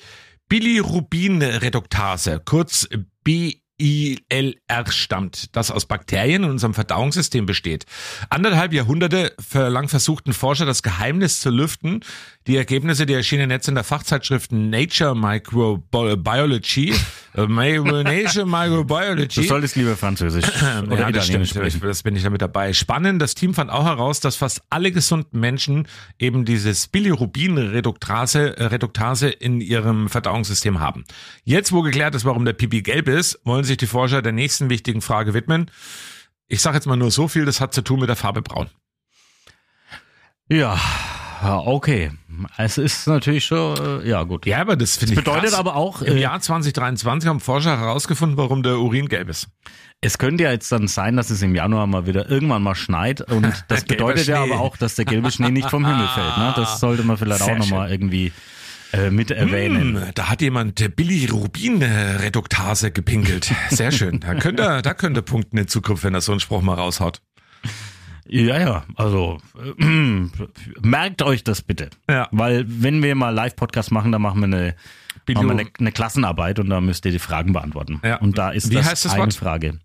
Bilirubinreduktase, kurz BILR stammt, das aus Bakterien in unserem Verdauungssystem besteht. Anderthalb Jahrhunderte lang versuchten Forscher das Geheimnis zu lüften. Die Ergebnisse, die erschienen jetzt in der Fachzeitschrift Nature Microbiology, äh, Nature <laughs> Microbiology. Du solltest lieber Französisch <clears throat> oder ja, das stimmt. Sprechen. das bin ich damit dabei. Spannend, das Team fand auch heraus, dass fast alle gesunden Menschen eben dieses Bilirubin-Reduktase äh, Reduktase in ihrem Verdauungssystem haben. Jetzt, wo geklärt ist, warum der Pipi gelb ist, wollen sich die Forscher der nächsten wichtigen Frage widmen. Ich sage jetzt mal nur so viel, das hat zu tun mit der Farbe braun. Ja, okay. Es ist natürlich schon, äh, ja gut. Ja, aber das finde ich bedeutet krass. aber auch, Im äh, Jahr 2023 haben Forscher herausgefunden, warum der Urin gelb ist. Es könnte ja jetzt dann sein, dass es im Januar mal wieder irgendwann mal schneit und <laughs> das bedeutet ja aber auch, dass der gelbe Schnee nicht vom Himmel <laughs> fällt. Ne? Das sollte man vielleicht Sehr auch nochmal irgendwie äh, mit erwähnen. Hm, da hat jemand äh, Bilirubin-Reduktase gepinkelt. Sehr schön. Da könnte da könnte punkten in Zukunft, wenn er so einen Spruch mal raushaut. Ja, ja, also äh, <clears throat> merkt euch das bitte. Ja. Weil wenn wir mal Live-Podcast machen, dann machen wir eine, machen wir eine, eine Klassenarbeit und da müsst ihr die Fragen beantworten. Ja. Und da ist Wie das, heißt das eine Wort? Frage.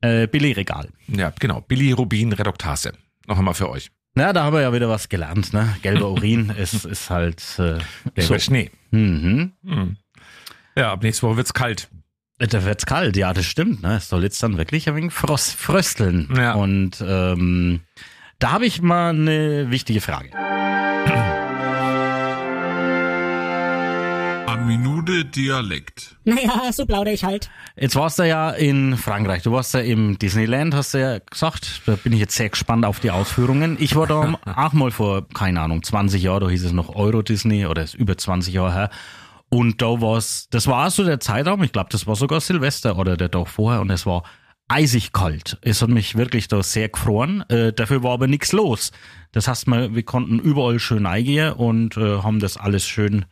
Äh, Billigregal. Ja, genau. Bilirubin-Reduktase. Noch einmal für euch. Na, da haben wir ja wieder was gelernt, ne? Gelber <laughs> Urin ist, ist halt äh, Gelber so. Schnee. Mhm. Ja, ab nächste Woche wird's kalt. Da wird's kalt, ja, das stimmt. Ne? Es soll jetzt dann wirklich ein wenig frost, frösteln. Ja. Und ähm, da habe ich mal eine wichtige Frage. Eine Minute Dialekt. Naja, so plaudere ich halt. Jetzt warst du ja in Frankreich, du warst ja im Disneyland, hast du ja gesagt. Da bin ich jetzt sehr gespannt auf die Ausführungen. Ich war da <laughs> auch mal vor, keine Ahnung, 20 Jahren, da hieß es noch Euro Disney oder ist über 20 Jahre her. Und da war's, das war so der Zeitraum, ich glaube, das war sogar Silvester oder der Tag vorher und es war eisig kalt. Es hat mich wirklich da sehr gefroren. Äh, dafür war aber nichts los. Das heißt, wir, wir konnten überall schön eingehen und äh, haben das alles schön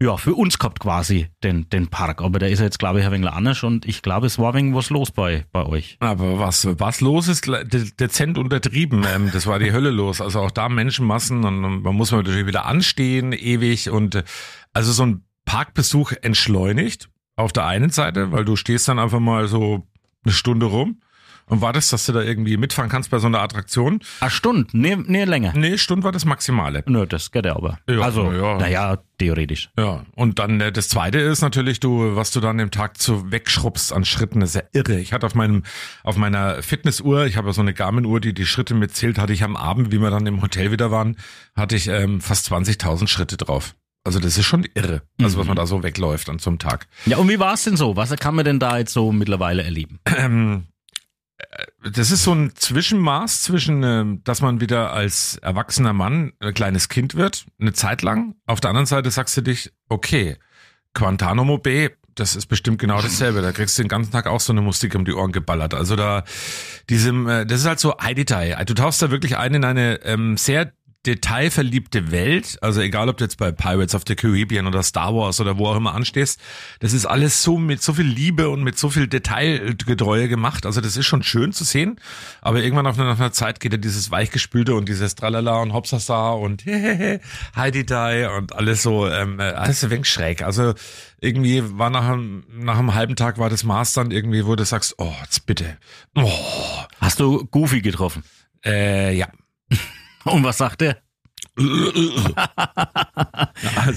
ja, für uns gehabt quasi, den, den Park. Aber der ist jetzt, glaube ich, ein wenig anders und ich glaube, es war wenig was los bei, bei euch. Aber was, was los ist, de- dezent untertrieben. Ähm, das war die Hölle los. Also auch da Menschenmassen und und man muss natürlich wieder anstehen, ewig. Und äh, also so ein Parkbesuch entschleunigt auf der einen Seite, weil du stehst dann einfach mal so eine Stunde rum und wartest, dass du da irgendwie mitfahren kannst bei so einer Attraktion. Eine Stunde, nee, nee, länger. Nee, Stunde war das Maximale. Nö, das geht ja aber. Ja, also, na ja. naja, theoretisch. Ja, und dann äh, das zweite ist natürlich, du, was du dann im Tag zu wegschrubbst an Schritten, das ist ja irre. Ich hatte auf meinem, auf meiner Fitnessuhr, ich habe ja so eine Garmin-Uhr, die die Schritte mitzählt, hatte ich am Abend, wie wir dann im Hotel wieder waren, hatte ich ähm, fast 20.000 Schritte drauf. Also das ist schon irre, also was man da so wegläuft an so einem Tag. Ja, und wie war es denn so? Was kann man denn da jetzt so mittlerweile erleben? Ähm, äh, das ist so ein Zwischenmaß zwischen, ähm, dass man wieder als erwachsener Mann ein kleines Kind wird, eine Zeit lang. Auf der anderen Seite sagst du dich, okay, Guantanamo Bay, das ist bestimmt genau dasselbe. Da kriegst du den ganzen Tag auch so eine Musik um die Ohren geballert. Also da, diesem, äh, das ist halt so High Detail. Du tauchst da wirklich ein in eine ähm, sehr detailverliebte Welt, also egal ob du jetzt bei Pirates of the Caribbean oder Star Wars oder wo auch immer anstehst, das ist alles so mit so viel Liebe und mit so viel Detailgetreue gemacht. Also das ist schon schön zu sehen, aber irgendwann auf einer, nach einer Zeit geht ja dieses Weichgespülte und dieses Tralala und Hopsasa und Heidi Die und alles so, ähm, alles ein wenig schräg. Also irgendwie war nach einem, nach einem halben Tag war das Maß dann irgendwie, wo du sagst, oh, jetzt bitte. Oh, Hast du Goofy getroffen? äh, ja. Und was sagt er? <laughs>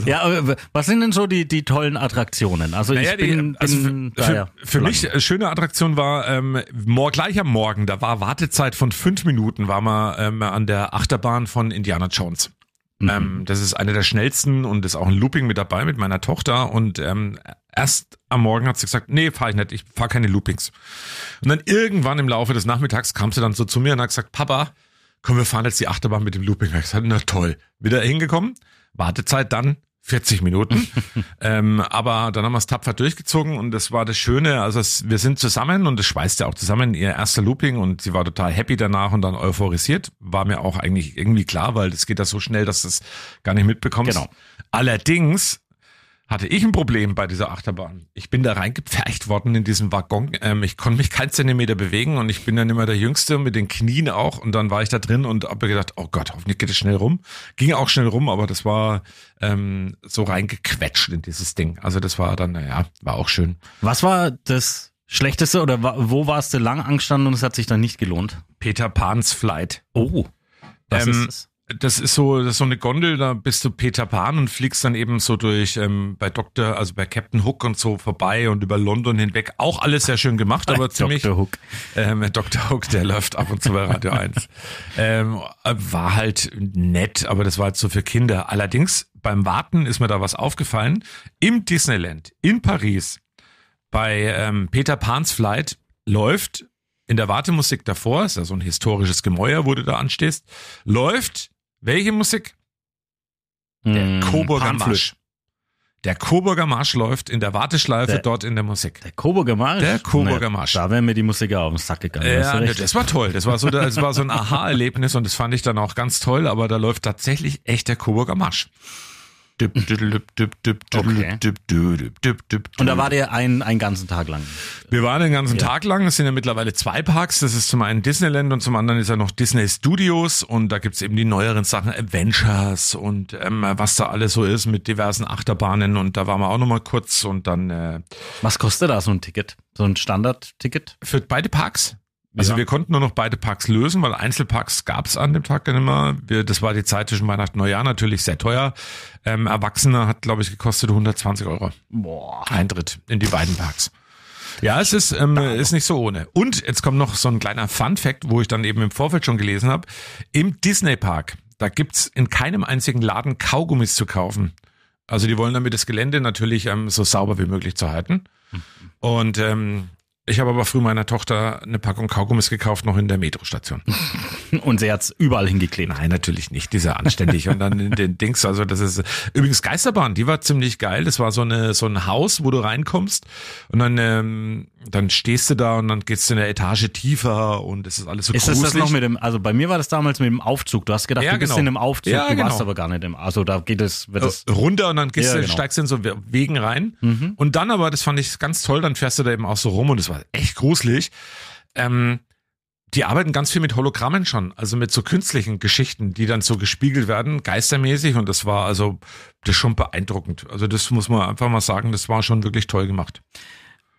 Ja, aber was sind denn so die, die tollen Attraktionen? Also Naja, ich bin, die, also bin für, für, ja für zu mich schöne Attraktion war ähm, gleich am Morgen, da war Wartezeit von fünf Minuten, war man ähm, an der Achterbahn von Indiana Jones. Mhm. Ähm, das ist eine der schnellsten und ist auch ein Looping mit dabei mit meiner Tochter und ähm, erst am Morgen hat sie gesagt, nee, fahr ich nicht, ich fahr keine Loopings. Und dann irgendwann im Laufe des Nachmittags kam sie dann so zu mir und hat gesagt, Papa, komm, wir fahren jetzt die Achterbahn mit dem Looping. Ich gesagt, na toll. Wieder hingekommen, Wartezeit dann 40 Minuten. <laughs> ähm, aber dann haben wir es tapfer durchgezogen und das war das Schöne. Also es, wir sind zusammen und es schweißt ja auch zusammen ihr erster Looping und sie war total happy danach und dann euphorisiert. War mir auch eigentlich irgendwie klar, weil das geht ja so schnell, dass du es gar nicht mitbekommst. Genau. Allerdings hatte ich ein Problem bei dieser Achterbahn. Ich bin da reingepfercht worden in diesen Waggon. Ähm, ich konnte mich keinen Zentimeter bewegen und ich bin dann immer der Jüngste mit den Knien auch. Und dann war ich da drin und habe gedacht, oh Gott, hoffentlich geht es schnell rum. Ging auch schnell rum, aber das war ähm, so reingequetscht in dieses Ding. Also das war dann, naja, war auch schön. Was war das Schlechteste oder wo warst du lang angestanden und es hat sich dann nicht gelohnt? Peter Pan's Flight. Oh, was Ähm, ist das? Das ist so, das ist so eine Gondel, da bist du Peter Pan und fliegst dann eben so durch ähm, bei Dr., also bei Captain Hook und so vorbei und über London hinweg. Auch alles sehr schön gemacht, aber ziemlich. Dr. Hook. Ähm, Dr. Hook, der läuft ab und zu bei Radio 1. <laughs> Ähm, war halt nett, aber das war halt so für Kinder. Allerdings beim Warten ist mir da was aufgefallen. Im Disneyland in Paris bei ähm, Peter Pan's Flight läuft in der Wartemusik davor, ist ja so ein historisches Gemäuer, wo du da anstehst, läuft welche Musik? Der Mm, Coburger. Marsch. Der Coburger Marsch läuft in der Warteschleife Der- dort in der Musik. Der Coburger Marsch? Der Coburger Marsch. Da wäre mir die Musik auf den Sack gegangen. Ja, recht. das war toll. Das war so, das war so ein Aha-Erlebnis und das fand ich dann auch ganz toll. Aber da läuft tatsächlich echt der Coburger Marsch. Und da war der ein, einen ganzen Tag lang. Wir waren den ganzen Tag lang. Es sind ja mittlerweile zwei Parks. Das ist zum einen Disneyland und zum anderen ist ja noch Disney Studios. Und da gibt's eben die neueren Sachen, Adventures und ähm, was da alles so ist mit diversen Achterbahnen. Und da waren wir auch noch mal kurz und dann äh, Was kostet da so ein Ticket? So ein Standardticket? für beide Parks. Also Ja. wir konnten nur noch beide Parks lösen, weil Einzelparks gab's an dem Tag dann immer. Wir, das war die Zeit zwischen Weihnachten und Neujahr natürlich sehr teuer. Ähm, Erwachsener hat, glaube ich, gekostet 120 Euro. Boah. Eintritt in die beiden Parks. Ja, es ist, ähm, ist nicht so ohne. Und jetzt kommt noch so ein kleiner Fun-Fact, wo ich dann eben im Vorfeld schon gelesen habe. Im Disney-Park, da gibt's in keinem einzigen Laden Kaugummis zu kaufen. Also die wollen damit das Gelände natürlich ähm, so sauber wie möglich zu halten. Und ähm, ich habe aber früh meiner Tochter eine Packung Kaugummis gekauft, noch in der Metrostation. <laughs> Und sie hat's überall hingeklebt. Nein, natürlich nicht. Dieser anständig. Und dann in den Dings, also das ist übrigens Geisterbahn, die war ziemlich geil. Das war so eine so ein Haus, wo du reinkommst und dann ähm, dann stehst du da und dann geht's in eine Etage tiefer und es ist alles so Ist gruselig. das noch mit dem, also bei mir war das damals mit dem Aufzug. Du hast gedacht, Ja, du bist genau. in einem Aufzug, Ja, du genau. warst aber gar nicht im, also da geht es, wird es, Äh, runter und dann gehst Ja, du, genau. Mhm. steigst in so Wegen rein. Und dann aber, das fand ich ganz toll, dann fährst du da eben auch so rum und es war echt gruselig. Ähm, die arbeiten ganz viel mit Hologrammen schon, also mit so künstlichen Geschichten, die dann so gespiegelt werden, geistermäßig. Und das war also, das schon beeindruckend. Also das muss man einfach mal sagen, das war schon wirklich toll gemacht.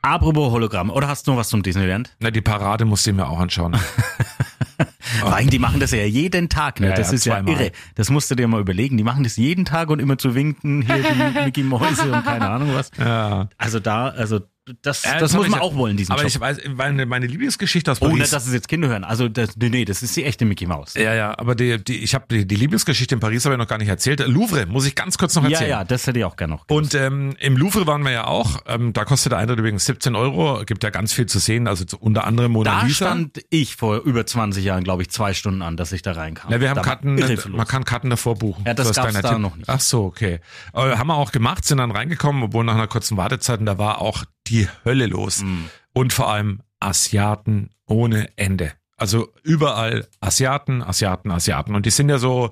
apropos Hologramm. Oder hast du noch was zum Disneyland? Na, die Parade musste ich mir auch anschauen. <laughs> Vor allem, die machen das ja jeden Tag, ne? Ja, das ja, ist ja irre. Das musst du dir mal überlegen. Die machen das jeden Tag und immer zu winken, hier die <laughs> Mickey Mäuse und keine Ahnung was. ja. Also da, also das, Ja, das muss man ja- auch wollen, diesen Aber Job. ich weiß, meine, meine Lieblingsgeschichte aus Paris. nicht, dass es jetzt Kinder hören. Also das, nee, nee, das ist die echte Mickey Maus. ja, ja, aber die, die, ich habe die, die Lieblingsgeschichte in Paris habe ich noch gar nicht erzählt. Louvre, muss ich ganz kurz noch Ja, erzählen. ja, das hätte ich auch gerne noch. Und ähm, im Louvre waren wir ja auch. Ähm, da kostet der Eintritt übrigens 17 Euro. Gibt ja ganz viel zu sehen. Also zu, unter anderem Mona da Lisa. stand ich vor über 20 Jahren, glaube ich, zwei Stunden an, dass ich da reinkam. Na, wir haben Da Karten, man kann Karten davor buchen. Ja, das ist gab's da Tipp. noch nicht. Ach so, okay. Aber haben wir auch gemacht, sind dann reingekommen, obwohl nach einer kurzen Wartezeit, und da war auch die Hölle los. Mm. Und vor allem Asiaten ohne Ende. Also überall Asiaten, Asiaten, Asiaten. Und die sind ja so,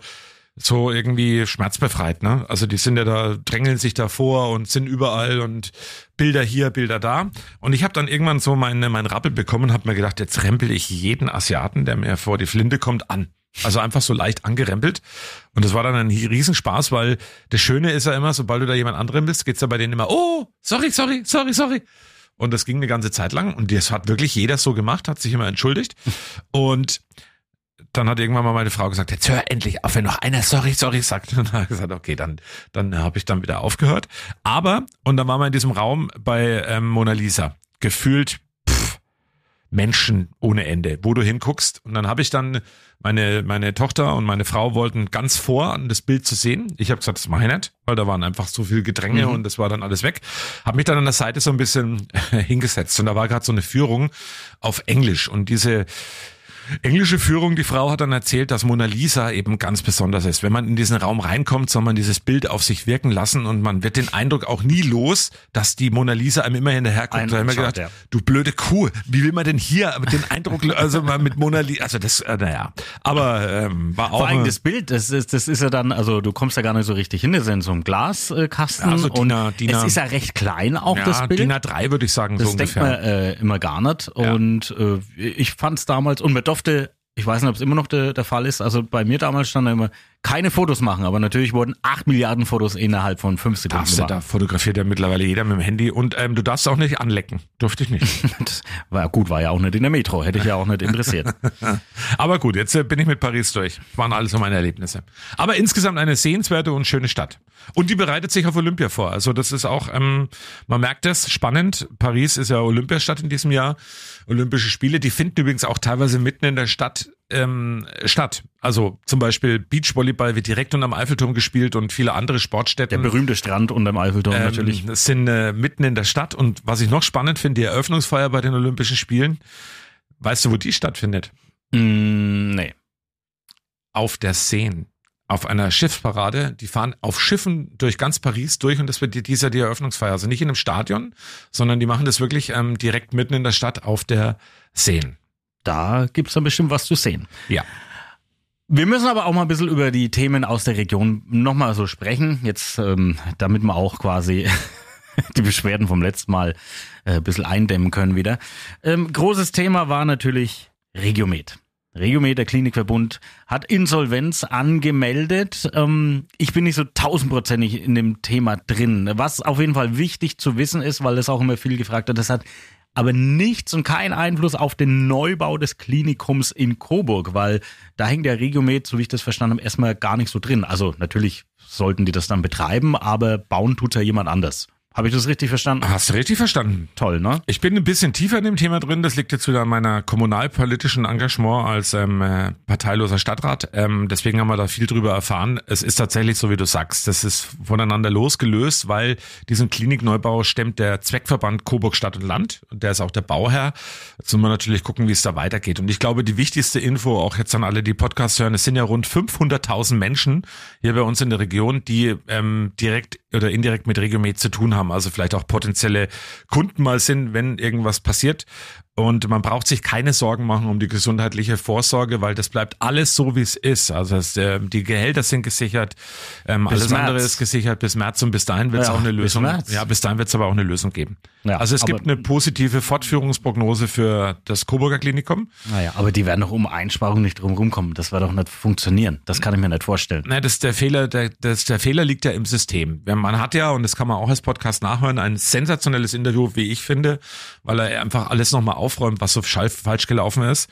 so irgendwie schmerzbefreit, ne? Also die sind ja da, drängeln sich davor und sind überall und Bilder hier, Bilder da. Und ich habe dann irgendwann so meine, mein Rappel bekommen und habe mir gedacht, jetzt rempel ich jeden Asiaten, der mir vor die Flinte kommt, an. Also einfach so leicht angerempelt. Und das war dann ein Riesenspaß, weil das Schöne ist ja immer, sobald du da jemand anderem bist, geht's ja bei denen immer, oh, sorry, sorry, sorry, sorry. Und das ging eine ganze Zeit lang und das hat wirklich jeder so gemacht, hat sich immer entschuldigt. <laughs> Und dann hat irgendwann mal meine Frau gesagt, jetzt hör endlich auf, wenn noch einer sorry, sorry sagt. <laughs> Und dann habe ich gesagt, okay, dann, dann habe ich dann wieder aufgehört. Aber, und dann waren wir in diesem Raum bei ähm, Mona Lisa. Gefühlt Menschen ohne Ende, wo du hinguckst. Und dann habe ich dann, meine, meine Tochter und meine Frau wollten ganz vor, an das Bild zu sehen. Ich habe gesagt, das mache ich nicht, weil da waren einfach so viel Gedränge Mhm. und das war dann alles weg. Habe mich dann an der Seite so ein bisschen <laughs> hingesetzt und da war gerade so eine Führung auf Englisch und diese englische Führung, die Frau hat dann erzählt, dass Mona Lisa eben ganz besonders ist. Wenn man in diesen Raum reinkommt, soll man dieses Bild auf sich wirken lassen und man wird den Eindruck auch nie los, dass die Mona Lisa einem immer hinterherkommt. Da haben wir gedacht, ja. du blöde Kuh, wie will man denn hier mit den Eindruck, also mit Mona Lisa, also das, äh, naja, aber ähm, war auch Vor allem das Bild, das ist, das ist ja dann, also du kommst ja gar nicht so richtig hin, das ist in so einem Glaskasten Ja, so und DIN A- DIN A- es ist ja recht klein auch ja, das Bild. DIN A3 würde ich sagen, das so denkt ungefähr. man äh, immer gar nicht Ja. und äh, ich fand es damals und man durfte, ich weiß nicht, ob es immer noch der, der Fall ist, also bei mir damals stand da immer, keine Fotos machen, aber natürlich wurden acht Milliarden Fotos innerhalb von fünf Sekunden Darfst du, gemacht. da fotografiert ja mittlerweile jeder mit dem Handy und ähm, du darfst auch nicht anlecken. Durfte ich nicht. <laughs> Das war gut, war ja auch nicht in der Metro, hätte ich ja auch nicht interessiert. <laughs> Aber gut, jetzt äh, bin ich mit Paris durch. Waren alles so meine Erlebnisse. Aber insgesamt eine sehenswerte und schöne Stadt. Und die bereitet sich auf Olympia vor. Also das ist auch, ähm, man merkt das, spannend. Paris ist ja Olympiastadt in diesem Jahr. Olympische Spiele, die finden übrigens auch teilweise mitten in der Stadt ähm, statt. Also zum Beispiel Beachvolleyball wird direkt unterm Eiffelturm gespielt und viele andere Sportstätten. Der berühmte Strand unterm Eiffelturm Ähm, natürlich. Das sind äh, mitten in der Stadt. Und was ich noch spannend finde, die Eröffnungsfeier bei den Olympischen Spielen. Weißt du, wo die stattfindet? Mm, nee. Auf der Seine. Auf einer Schiffsparade. Die fahren auf Schiffen durch ganz Paris durch und das wird die- dieser die Eröffnungsfeier. Also nicht in einem Stadion, sondern die machen das wirklich ähm, direkt mitten in der Stadt auf der Seine. Da gibt's dann bestimmt was zu sehen. Ja. Wir müssen aber auch mal ein bisschen über die Themen aus der Region nochmal so sprechen. Jetzt, ähm, damit wir auch quasi <laughs> die Beschwerden vom letzten Mal äh, ein bisschen eindämmen können wieder. Ähm, großes Thema war natürlich Regiomed. Regiomed, der Klinikverbund, hat Insolvenz angemeldet. Ähm, ich bin nicht so tausendprozentig in dem Thema drin. Was auf jeden Fall wichtig zu wissen ist, weil das auch immer viel gefragt wird, das hat aber nichts und keinen Einfluss auf den Neubau des Klinikums in Coburg, weil da hängt der Regiomed, so wie ich das verstanden habe, erstmal gar nicht so drin. Also natürlich sollten die das dann betreiben, aber bauen tut ja jemand anders. Habe ich das richtig verstanden? Hast du richtig verstanden? Toll, ne? Ich bin ein bisschen tiefer in dem Thema drin. Das liegt jetzt wieder an meiner kommunalpolitischen Engagement als ähm, äh, parteiloser Stadtrat. Ähm, deswegen haben wir da viel drüber erfahren. Es ist tatsächlich so, wie du sagst. Das ist voneinander losgelöst, weil diesen Klinikneubau stemmt der Zweckverband Coburg Stadt und Land. Und der ist auch der Bauherr. Jetzt müssen wir natürlich gucken, wie es da weitergeht. Und ich glaube, die wichtigste Info, auch jetzt an alle, die Podcasts hören, es sind ja rund 500.000 Menschen hier bei uns in der Region, die ähm, direkt oder indirekt mit Regiomed zu tun haben, also vielleicht auch potenzielle Kunden mal sind, wenn irgendwas passiert. Und man braucht sich keine Sorgen machen um die gesundheitliche Vorsorge, weil das bleibt alles so, wie es ist. Also es, äh, die Gehälter sind gesichert, ähm, Bis alles andere März. ist gesichert bis März und bis dahin wird es Ja, auch eine bis Lösung. März. Ja, bis dahin wird es aber auch eine Lösung geben. Ja, also es gibt eine positive Fortführungsprognose für das Coburger Klinikum. Naja, aber die werden doch um Einsparungen nicht drum rumkommen. Das wird doch nicht funktionieren. Das kann ich mir nicht vorstellen. Nein, das der Fehler, der, das, der Fehler liegt ja im System. Man hat ja, und das kann man auch als Podcast nachhören, ein sensationelles Interview, wie ich finde, weil er einfach alles nochmal aufräumt, was so falsch gelaufen ist.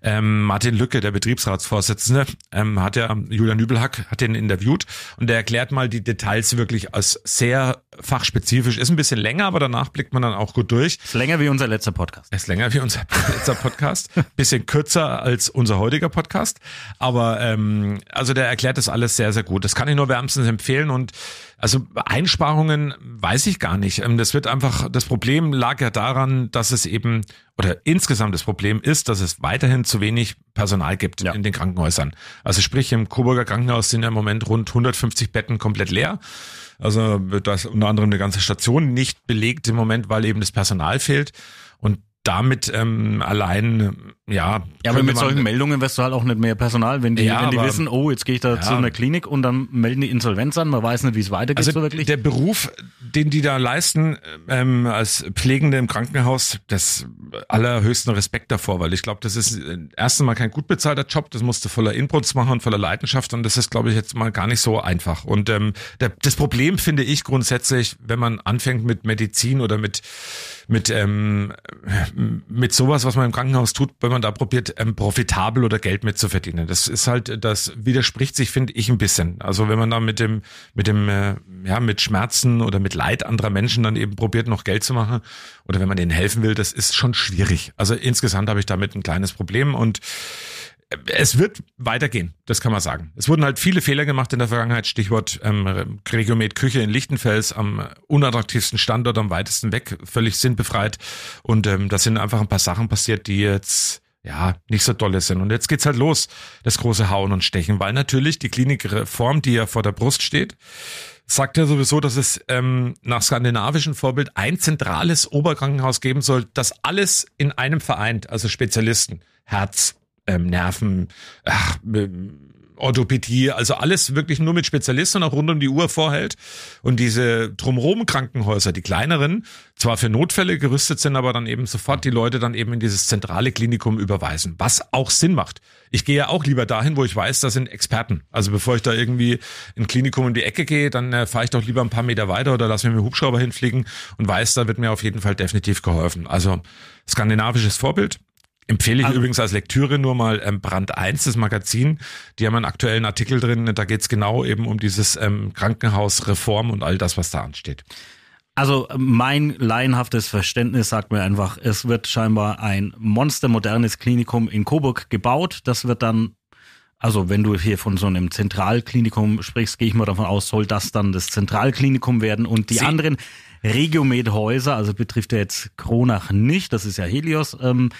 Ähm, Martin Lücke, der Betriebsratsvorsitzende, ähm, hat ja, Julian Nübelhack hat den interviewt und der erklärt mal die Details wirklich als sehr fachspezifisch. Ist ein bisschen länger, aber danach blickt man dann auch gut durch. Ist länger wie unser letzter Podcast. Ist länger wie unser <laughs> letzter Podcast. Bisschen kürzer als unser heutiger Podcast. Aber ähm, also der erklärt das alles sehr, sehr gut. Das kann ich nur wärmstens empfehlen. Und also Einsparungen weiß ich gar nicht. Ähm, Das wird einfach, das Problem lag ja daran, dass es eben, oder insgesamt das Problem ist, dass es weiterhin zu wenig Personal gibt Ja. in den Krankenhäusern. Also sprich, im Coburger Krankenhaus sind ja im Moment rund 150 Betten komplett leer. Also da ist unter anderem eine ganze Station nicht belegt im Moment, weil eben das Personal fehlt. Und damit ähm, allein, ja. Ja, aber mit solchen Meldungen wirst du halt auch nicht mehr Personal, wenn die, Ja, wenn die aber- wissen, oh, jetzt gehe ich da Ja. zu einer Klinik und dann melden die Insolvenz an, man weiß nicht, wie es weitergeht Also so wirklich. der Beruf, den die da leisten ähm, als Pflegende im Krankenhaus, das allerhöchsten Respekt davor, weil ich glaube, das ist äh, erstens mal kein gut bezahlter Job, das musst du voller Inputs machen und voller Leidenschaft und das ist, glaube ich, jetzt mal gar nicht so einfach. Und ähm, der, das Problem finde ich grundsätzlich, wenn man anfängt mit Medizin oder mit mit ähm, mit sowas, was man im Krankenhaus tut, wenn man man da probiert, ähm, profitabel oder Geld mitzuverdienen. Das ist halt, das widerspricht sich, finde ich, ein bisschen. Also wenn man da mit dem, mit dem, äh, ja, mit Schmerzen oder mit Leid anderer Menschen dann eben probiert, noch Geld zu machen oder wenn man denen helfen will, das ist schon schwierig. Also insgesamt habe ich damit ein kleines Problem und es wird weitergehen, das kann man sagen. Es wurden halt viele Fehler gemacht in der Vergangenheit, Stichwort ähm, Regiomet Küche in Lichtenfels am unattraktivsten Standort am weitesten weg, völlig sinnbefreit. Und ähm, da sind einfach ein paar Sachen passiert, die jetzt ja nicht so dolle sind. Und jetzt geht's halt los, das große Hauen und Stechen, weil natürlich die Klinikreform, die ja vor der Brust steht, sagt ja sowieso, dass es ähm, nach skandinavischem Vorbild ein zentrales Oberkrankenhaus geben soll, das alles in einem vereint, also Spezialisten, Herz, ähm, Nerven, ach, ähm, Orthopädie, also alles wirklich nur mit Spezialisten auch rund um die Uhr vorhält. Und diese drumherum Krankenhäuser, die kleineren, zwar für Notfälle gerüstet sind, aber dann eben sofort die Leute dann eben in dieses zentrale Klinikum überweisen, was auch Sinn macht. Ich gehe ja auch lieber dahin, wo ich weiß, da sind Experten. Also bevor ich da irgendwie in Klinikum in die Ecke gehe, dann äh, fahre ich doch lieber ein paar Meter weiter oder lass mir mit dem Hubschrauber hinfliegen und weiß, da wird mir auf jeden Fall definitiv geholfen. Also skandinavisches Vorbild, Empfehle ich Also- übrigens als Lektüre nur mal ähm, Brand 1, das Magazin. Die haben einen aktuellen Artikel drin, da geht's genau eben um dieses ähm, Krankenhausreform und all das, was da ansteht. Also mein laienhaftes Verständnis sagt mir einfach, es wird scheinbar ein monstermodernes Klinikum in Coburg gebaut. Das wird dann, also wenn du hier von so einem Zentralklinikum sprichst, gehe ich mal davon aus, soll das dann das Zentralklinikum werden und die Sie- anderen Regiomed-Häuser, also betrifft ja jetzt Kronach nicht, das ist ja Helios, ähm,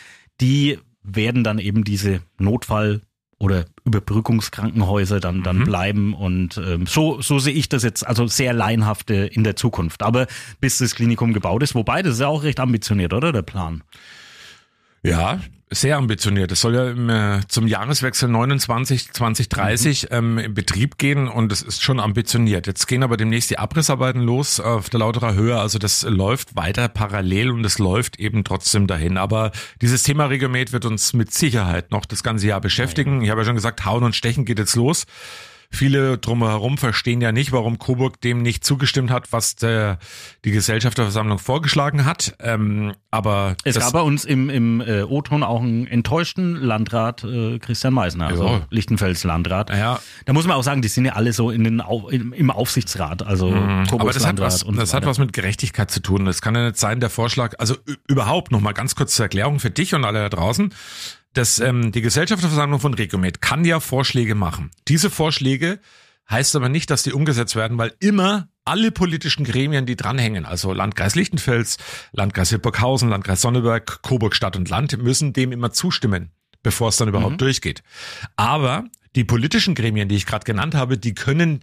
die werden dann eben diese Notfall- oder Überbrückungskrankenhäuser dann, dann bleiben und ähm, so, so sehe ich das jetzt, also sehr laienhafte in der Zukunft. Aber bis das Klinikum gebaut ist, wobei das ist ja auch recht ambitioniert, oder der Plan? Ja, sehr ambitioniert. Es soll ja im, äh, zum Jahreswechsel 29, 2030 ähm, in Betrieb gehen und es ist schon ambitioniert. Jetzt gehen aber demnächst die Abrissarbeiten los auf der Lauterer Höhe. Also das läuft weiter parallel und es läuft eben trotzdem dahin. Aber dieses Thema Regiomet wird uns mit Sicherheit noch das ganze Jahr beschäftigen. Ich habe ja schon gesagt, Hauen und Stechen geht jetzt los. Viele drumherum verstehen ja nicht, warum Coburg dem nicht zugestimmt hat, was der, die Gesellschafterversammlung vorgeschlagen hat. Ähm, aber Es gab bei uns im, im äh, O-Ton auch einen enttäuschten Landrat, äh, Christian Meisner, also Ja. Lichtenfels Landrat. Ja. Da muss man auch sagen, die sind ja alle so in den Au im, Aufsichtsrat, also Coburgs Mhm. Aber das hat Landrat was, und so das hat weiter. was mit Gerechtigkeit zu tun. Das kann ja nicht sein, der Vorschlag, also überhaupt noch mal ganz kurz zur Erklärung für dich und alle da draußen. Dass ähm, die Gesellschafterversammlung von Regomed kann ja Vorschläge machen. Diese Vorschläge heißt aber nicht, dass die umgesetzt werden, weil immer alle politischen Gremien, die dranhängen, also Landkreis Lichtenfels, Landkreis Hipperkhausen, Landkreis Sonneberg, Coburg Stadt und Land, müssen dem immer zustimmen, bevor es dann überhaupt durchgeht. Aber die politischen Gremien, die ich gerade genannt habe, die können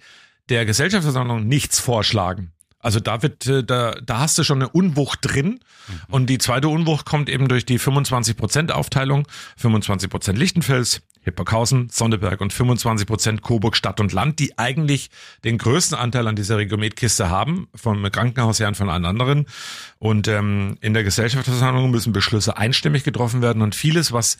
der Gesellschaftsversammlung nichts vorschlagen. Also da wird, äh, da, da hast du schon eine Unwucht drin. Und die zweite Unwucht kommt eben durch die 25% Aufteilung. 25% Lichtenfels, Hipperkhausen, Sonneberg und 25% Coburg Stadt und Land, die eigentlich den größten Anteil an dieser Regiometkiste haben, vom Krankenhaus her und von allen anderen. Und ähm, in der Gesellschaftsversammlung müssen Beschlüsse einstimmig getroffen werden und vieles, was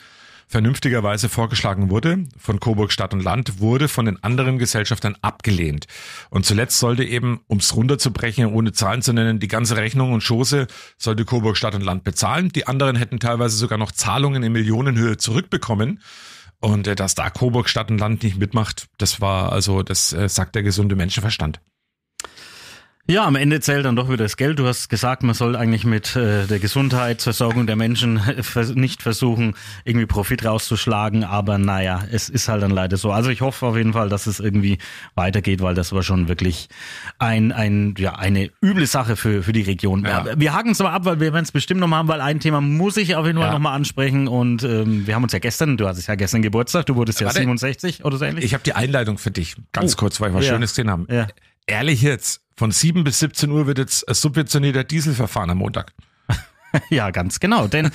vernünftigerweise vorgeschlagen wurde von Coburg Stadt und Land, wurde von den anderen Gesellschaftern abgelehnt. Und zuletzt sollte eben, um es runterzubrechen, ohne Zahlen zu nennen, die ganze Rechnung und Schoße sollte Coburg Stadt und Land bezahlen. Die anderen hätten teilweise sogar noch Zahlungen in Millionenhöhe zurückbekommen. Und äh, dass da Coburg Stadt und Land nicht mitmacht, das war also, das äh, sagt der gesunde Menschenverstand. Ja, am Ende zählt dann doch wieder das Geld. Du hast gesagt, man soll eigentlich mit äh, der Gesundheitsversorgung der Menschen <laughs> nicht versuchen, irgendwie Profit rauszuschlagen. Aber naja, es ist halt dann leider so. Also ich hoffe auf jeden Fall, dass es irgendwie weitergeht, weil das war schon wirklich ein, ein, ja, eine üble Sache für, für die Region. Ja. Wir haken es aber ab, weil wir werden es bestimmt noch haben, weil ein Thema muss ich auf jeden Fall Ja. noch mal ansprechen. Und ähm, wir haben uns ja gestern, du hattest ja gestern Geburtstag, du wurdest ja Warte. 67 oder so ähnlich. Ich habe die Einleitung für dich, ganz Oh. kurz, weil wir was Ja. Schönes gesehen haben. Ja. Ehrlich jetzt, von 7 bis 17 Uhr wird jetzt ein subventionierter Dieselverfahren am Montag. <laughs> Ja, ganz genau. Denn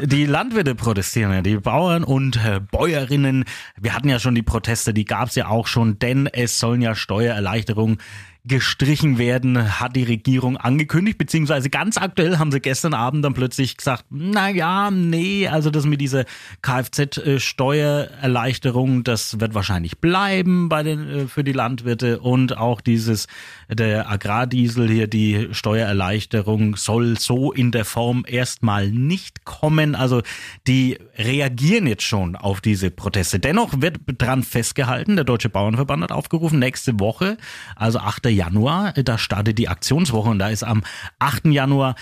die Landwirte protestieren ja, die Bauern und äh, Bäuerinnen. Wir hatten ja schon die Proteste, die gab's ja auch schon, denn es sollen ja Steuererleichterungen gestrichen werden, hat die Regierung angekündigt, beziehungsweise ganz aktuell haben sie gestern Abend dann plötzlich gesagt, na ja, nee, also das mit dieser Kfz-Steuererleichterung, das wird wahrscheinlich bleiben bei den, äh, für die Landwirte und auch dieses, der Agrardiesel hier, die Steuererleichterung soll so in der Form erstmal nicht kommen. Also die reagieren jetzt schon auf diese Proteste. Dennoch wird dran festgehalten, der Deutsche Bauernverband hat aufgerufen, nächste Woche, also 8. Januar, da startet die Aktionswoche und da ist am 8. Januar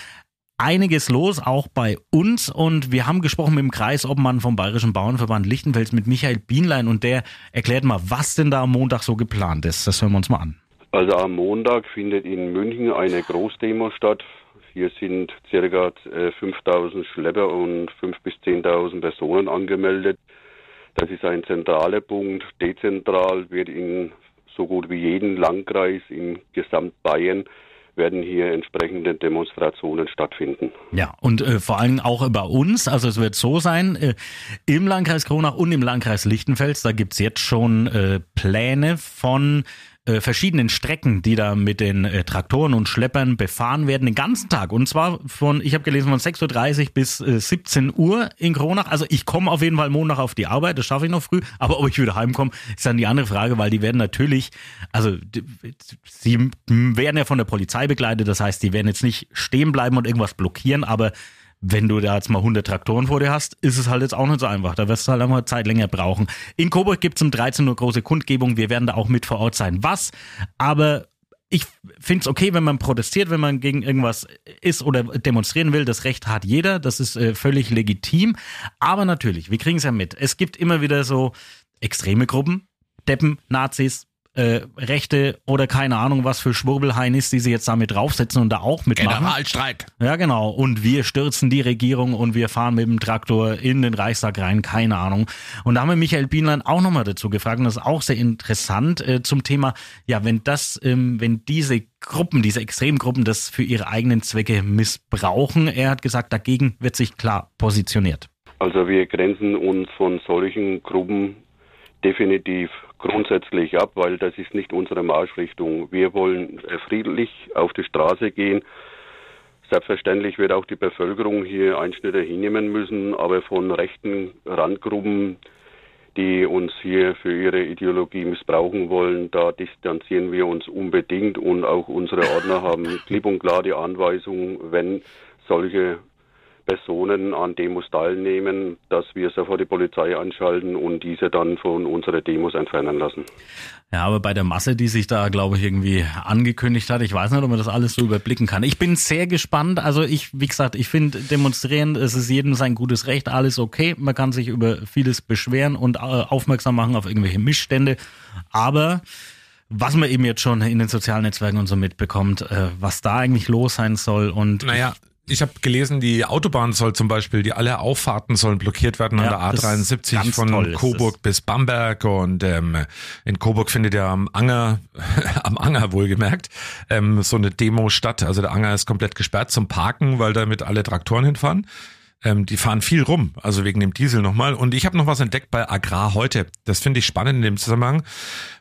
einiges los, auch bei uns. Und wir haben gesprochen mit dem Kreisobmann vom Bayerischen Bauernverband Lichtenfels mit Michael Bienlein und der erklärt mal, was denn da am Montag so geplant ist. Das hören wir uns mal an. Also am Montag findet in München eine Großdemo statt. Hier sind äh, 5000 Schlepper und 5.000 bis 10.000 Personen angemeldet. Das ist ein zentraler Punkt. Dezentral wird in so gut wie jedem Landkreis in Gesamtbayern werden hier entsprechende Demonstrationen stattfinden. Ja, und äh, vor allem auch bei uns, also es wird so sein, äh, im Landkreis Kronach und im Landkreis Lichtenfels, da gibt's jetzt schon äh, Pläne von äh, verschiedenen Strecken, die da mit den äh, Traktoren und Schleppern befahren werden, den ganzen Tag. Und zwar von, ich habe gelesen, von 6.30 Uhr bis äh, 17 Uhr in Kronach. Also ich komme auf jeden Fall Montag auf die Arbeit, das schaffe ich noch früh. Aber ob ich wieder heimkomme, ist dann die andere Frage, weil die werden natürlich, also die, sie werden ja von der Polizei begleitet, das heißt, die werden jetzt nicht stehen bleiben und irgendwas blockieren, aber wenn du da jetzt mal 100 Traktoren vor dir hast, ist es halt jetzt auch nicht so einfach. Da wirst du halt einfach Zeit länger brauchen. In Coburg gibt es um 13 Uhr große Kundgebung. Wir werden da auch mit vor Ort sein. Was? Aber ich finde es okay, wenn man protestiert, wenn man gegen irgendwas ist oder demonstrieren will. Das Recht hat jeder. Das ist äh, völlig legitim. Aber natürlich, wir kriegen es ja mit. Es gibt immer wieder so extreme Gruppen. Deppen, Nazis, äh, Rechte oder keine Ahnung was für Schwurbelheinis, die sie jetzt damit draufsetzen und da auch mitmachen. Generalstreik. Ja, genau. Und wir stürzen die Regierung und wir fahren mit dem Traktor in den Reichstag rein, keine Ahnung. Und da haben wir Michael Bienlein auch nochmal dazu gefragt und das ist auch sehr interessant äh, zum Thema, ja, wenn das, ähm, wenn diese Gruppen, diese Extremgruppen das für ihre eigenen Zwecke missbrauchen, er hat gesagt, dagegen wird sich klar positioniert. Also wir grenzen uns von solchen Gruppen definitiv grundsätzlich ab, weil das ist nicht unsere Marschrichtung. Wir wollen äh, friedlich auf die Straße gehen. Selbstverständlich wird auch die Bevölkerung hier Einschnitte hinnehmen müssen, aber von rechten Randgruppen, die uns hier für ihre Ideologie missbrauchen wollen, da distanzieren wir uns unbedingt und auch unsere Ordner haben klipp und klar die Anweisung, wenn solche Personen an Demos teilnehmen, dass wir sofort die Polizei anschalten und diese dann von unserer Demos entfernen lassen. Ja, aber bei der Masse, die sich da, glaube ich, irgendwie angekündigt hat, ich weiß nicht, ob man das alles so überblicken kann. Ich bin sehr gespannt. Also ich, wie gesagt, ich finde demonstrieren, es ist jedem sein gutes Recht, alles okay. Man kann sich über vieles beschweren und äh, aufmerksam machen auf irgendwelche Missstände. Aber was man eben jetzt schon in den sozialen Netzwerken und so mitbekommt, äh, was da eigentlich los sein soll und Naja, ich habe gelesen, die Autobahn soll zum Beispiel, die alle Auffahrten sollen blockiert werden Ja, an der ist A73 ganz von Coburg bis Bamberg und ähm, in Coburg findet ja am Anger, <laughs> am Anger wohlgemerkt, ähm, so eine Demo statt. Also der Anger ist komplett gesperrt zum Parken, weil damit alle Traktoren hinfahren. Ähm, die fahren viel rum, also wegen dem Diesel nochmal. Und ich habe noch was entdeckt bei Agrar heute. Das finde ich spannend in dem Zusammenhang.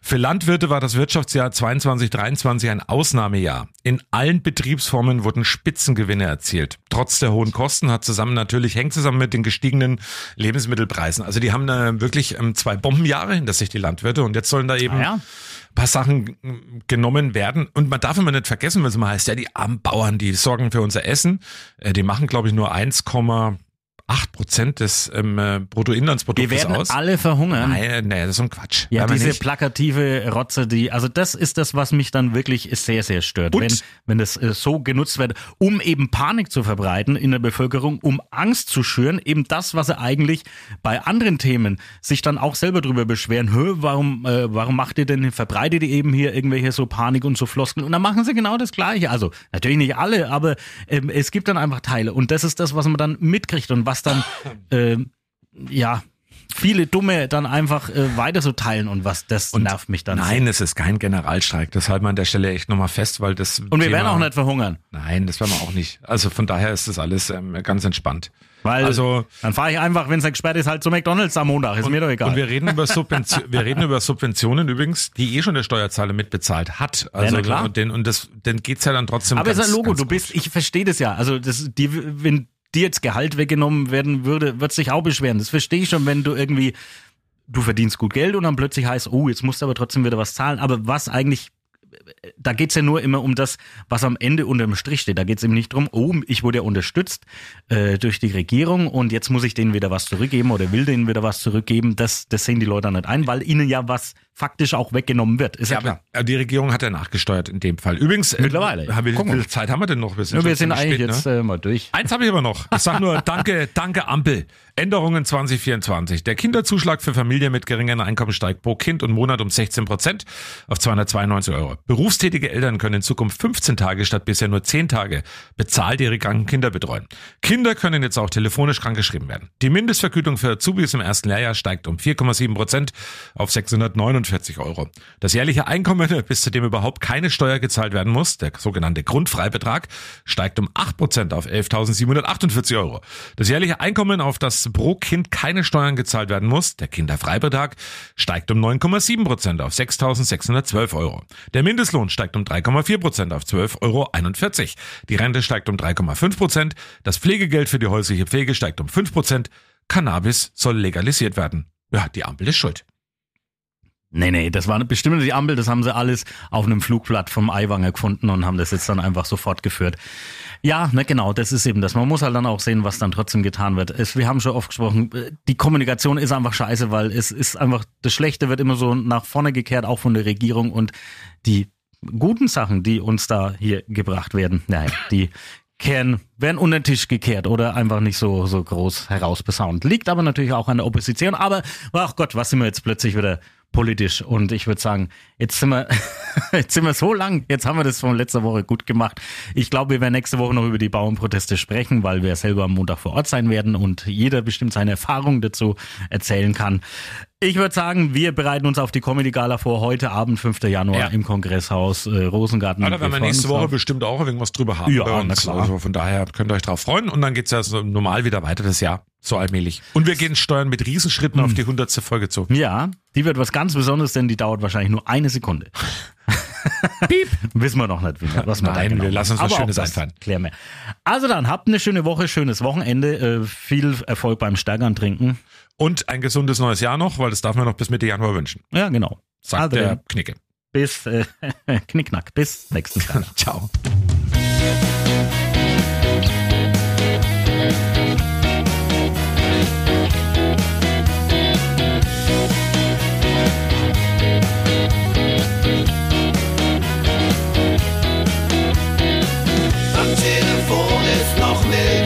Für Landwirte war das Wirtschaftsjahr 22-23 ein Ausnahmejahr. In allen Betriebsformen wurden Spitzengewinne erzielt. Trotz der hohen Kosten hat zusammen natürlich, hängt zusammen mit den gestiegenen Lebensmittelpreisen. Also die haben äh, wirklich ähm, zwei Bombenjahre hinter sich, die Landwirte. Und jetzt sollen da eben Ah ja. Paar Sachen mm, genommen werden. Und man darf immer nicht vergessen, wenn es mal heißt, ja, die armen Bauern, die sorgen für unser Essen. Äh, die machen, glaube ich, nur 1,8 Prozent des ähm, äh, wir Bruttoinlandsproduktes werden aus. alle verhungern. Nein, nee, das ist so ein Quatsch. Ja, wir diese plakative Rotze, die, also das ist das, was mich dann wirklich sehr, sehr stört. Und- Wenn, wenn das äh, so genutzt wird, um eben Panik zu verbreiten in der Bevölkerung, um Angst zu schüren, eben das, was sie eigentlich bei anderen Themen sich dann auch selber drüber beschweren, Hö, warum, äh, warum macht ihr denn, verbreitet ihr eben hier irgendwelche so Panik und so Floskeln und dann machen sie genau das Gleiche. Also natürlich nicht alle, aber ähm, es gibt dann einfach Teile und das ist das, was man dann mitkriegt und was dann, ähm, ja, viele Dumme dann einfach äh, weiter so teilen und was, das nervt mich dann. Nein, es ist kein Generalstreik. Das halten wir an der Stelle echt nochmal fest, weil das. Und wir Thema- werden auch nicht verhungern. Nein, das werden wir auch nicht. Also von daher ist das alles ähm, ganz entspannt. Weil Also- dann fahre ich einfach, wenn es gesperrt ist, halt zu McDonalds am Montag. Ist mir doch egal. Und wir reden über Subventionen, <laughs> wir reden über Subventionen übrigens, die eh schon der Steuerzahler mitbezahlt hat. Also na klar. Und, den, und das, dann geht's ja dann trotzdem. Aber es ganz, ist ein Logo, du bist, ich verstehe das ja. Also das, die, wenn dir jetzt Gehalt weggenommen werden würde, wird sich auch beschweren. Das verstehe ich schon, wenn du irgendwie, du verdienst gut Geld und dann plötzlich heißt, oh, jetzt musst du aber trotzdem wieder was zahlen. Aber was eigentlich, da geht's ja nur immer um das, was am Ende unterm Strich steht. Da geht's eben nicht drum, oh, ich wurde ja unterstützt äh, durch die Regierung und jetzt muss ich denen wieder was zurückgeben oder will denen wieder was zurückgeben. Das, das sehen die Leute nicht ein, weil ihnen ja was faktisch auch weggenommen wird. Ist ja, Ja, klar. aber die Regierung hat ja nachgesteuert in dem Fall. Übrigens, äh, Mittlerweile. Wie Gucken viel wir. Zeit haben wir denn noch? Ja, schon wir sind eigentlich spät, jetzt ne? äh, mal durch. Eins habe ich aber noch. Ich sag nur <laughs> Danke, danke Ampel. Änderungen 2024. Der Kinderzuschlag für Familien mit geringeren Einkommen steigt pro Kind und Monat um 16 Prozent auf 292 Euro. Berufstätige Eltern können in Zukunft 15 Tage statt bisher nur 10 Tage bezahlt ihre kranken Kinder betreuen. Kinder können jetzt auch telefonisch krankgeschrieben werden. Die Mindestvergütung für Azubis im ersten Lehrjahr steigt um 4,7 Prozent auf 649 Euro. Das jährliche Einkommen, <laughs> bis zu dem überhaupt keine Steuer gezahlt werden muss, der sogenannte Grundfreibetrag, steigt um 8 Prozent auf 11.748 Euro. Das jährliche Einkommen, auf das pro Kind keine Steuern gezahlt werden muss, der Kinderfreibetrag, steigt um 9,7 Prozent auf 6.612 Euro. Der Mindestlohn steigt um 3,4 Prozent auf 12,41 Euro. Die Rente steigt um 3,5 Prozent. Das Pflegegeld für die häusliche Pflege steigt um 5 Prozent. Cannabis soll legalisiert werden. Ja, die Ampel ist schuld. Nee, nee, das war bestimmt die Ampel, das haben sie alles auf einem Flugblatt vom Eiwanger gefunden und haben das jetzt dann einfach so fortgeführt. Ja, ne, genau, das ist eben das. Man muss halt dann auch sehen, was dann trotzdem getan wird. Es, wir haben schon oft gesprochen, äh, die Kommunikation ist einfach scheiße, weil es ist einfach, das Schlechte wird immer so nach vorne gekehrt, auch von der Regierung und die guten Sachen, die uns da hier gebracht werden, naja, die kehren, werden unter den Tisch gekehrt oder einfach nicht so, so groß herausbesaunt. Liegt aber natürlich auch an der Opposition, aber, ach Gott, was sind wir jetzt plötzlich wieder politisch und ich würde sagen, jetzt sind wir, <laughs> jetzt sind wir so lang, jetzt haben wir das von letzter Woche gut gemacht. Ich glaube, wir werden nächste Woche noch über die Bauernproteste sprechen, weil wir selber am Montag vor Ort sein werden und jeder bestimmt seine Erfahrungen dazu erzählen kann. Ich würde sagen, wir bereiten uns auf die Comedy Gala vor, heute Abend, 5. Januar Ja. im Kongresshaus äh, Rosengarten. Ja, da werden wir nächste Woche bestimmt auch irgendwas drüber haben Ja, bei na uns. klar. Also von daher könnt ihr euch drauf freuen und dann geht's ja so normal wieder weiter das Jahr. So allmählich. Und wir gehen steuern mit Riesenschritten Hm. auf die hundertste Folge zu. Ja, die wird was ganz Besonderes, denn die dauert wahrscheinlich nur eine Sekunde. <laughs> Piep. <laughs> Wissen wir noch nicht, wie, was wir da Nein, genau wir lassen uns was Schönes das einfallen. Klären wir. Also dann, habt eine schöne Woche, schönes Wochenende, äh, viel Erfolg beim Steigern trinken. Und ein gesundes neues Jahr noch, weil das darf man noch bis Mitte Januar wünschen. Ja, genau. Sagt also, der Knicke. Bis äh, <laughs> Knickknack. Bis nächstes Jahr. <laughs> Ciao. Am Telefon ist noch nicht.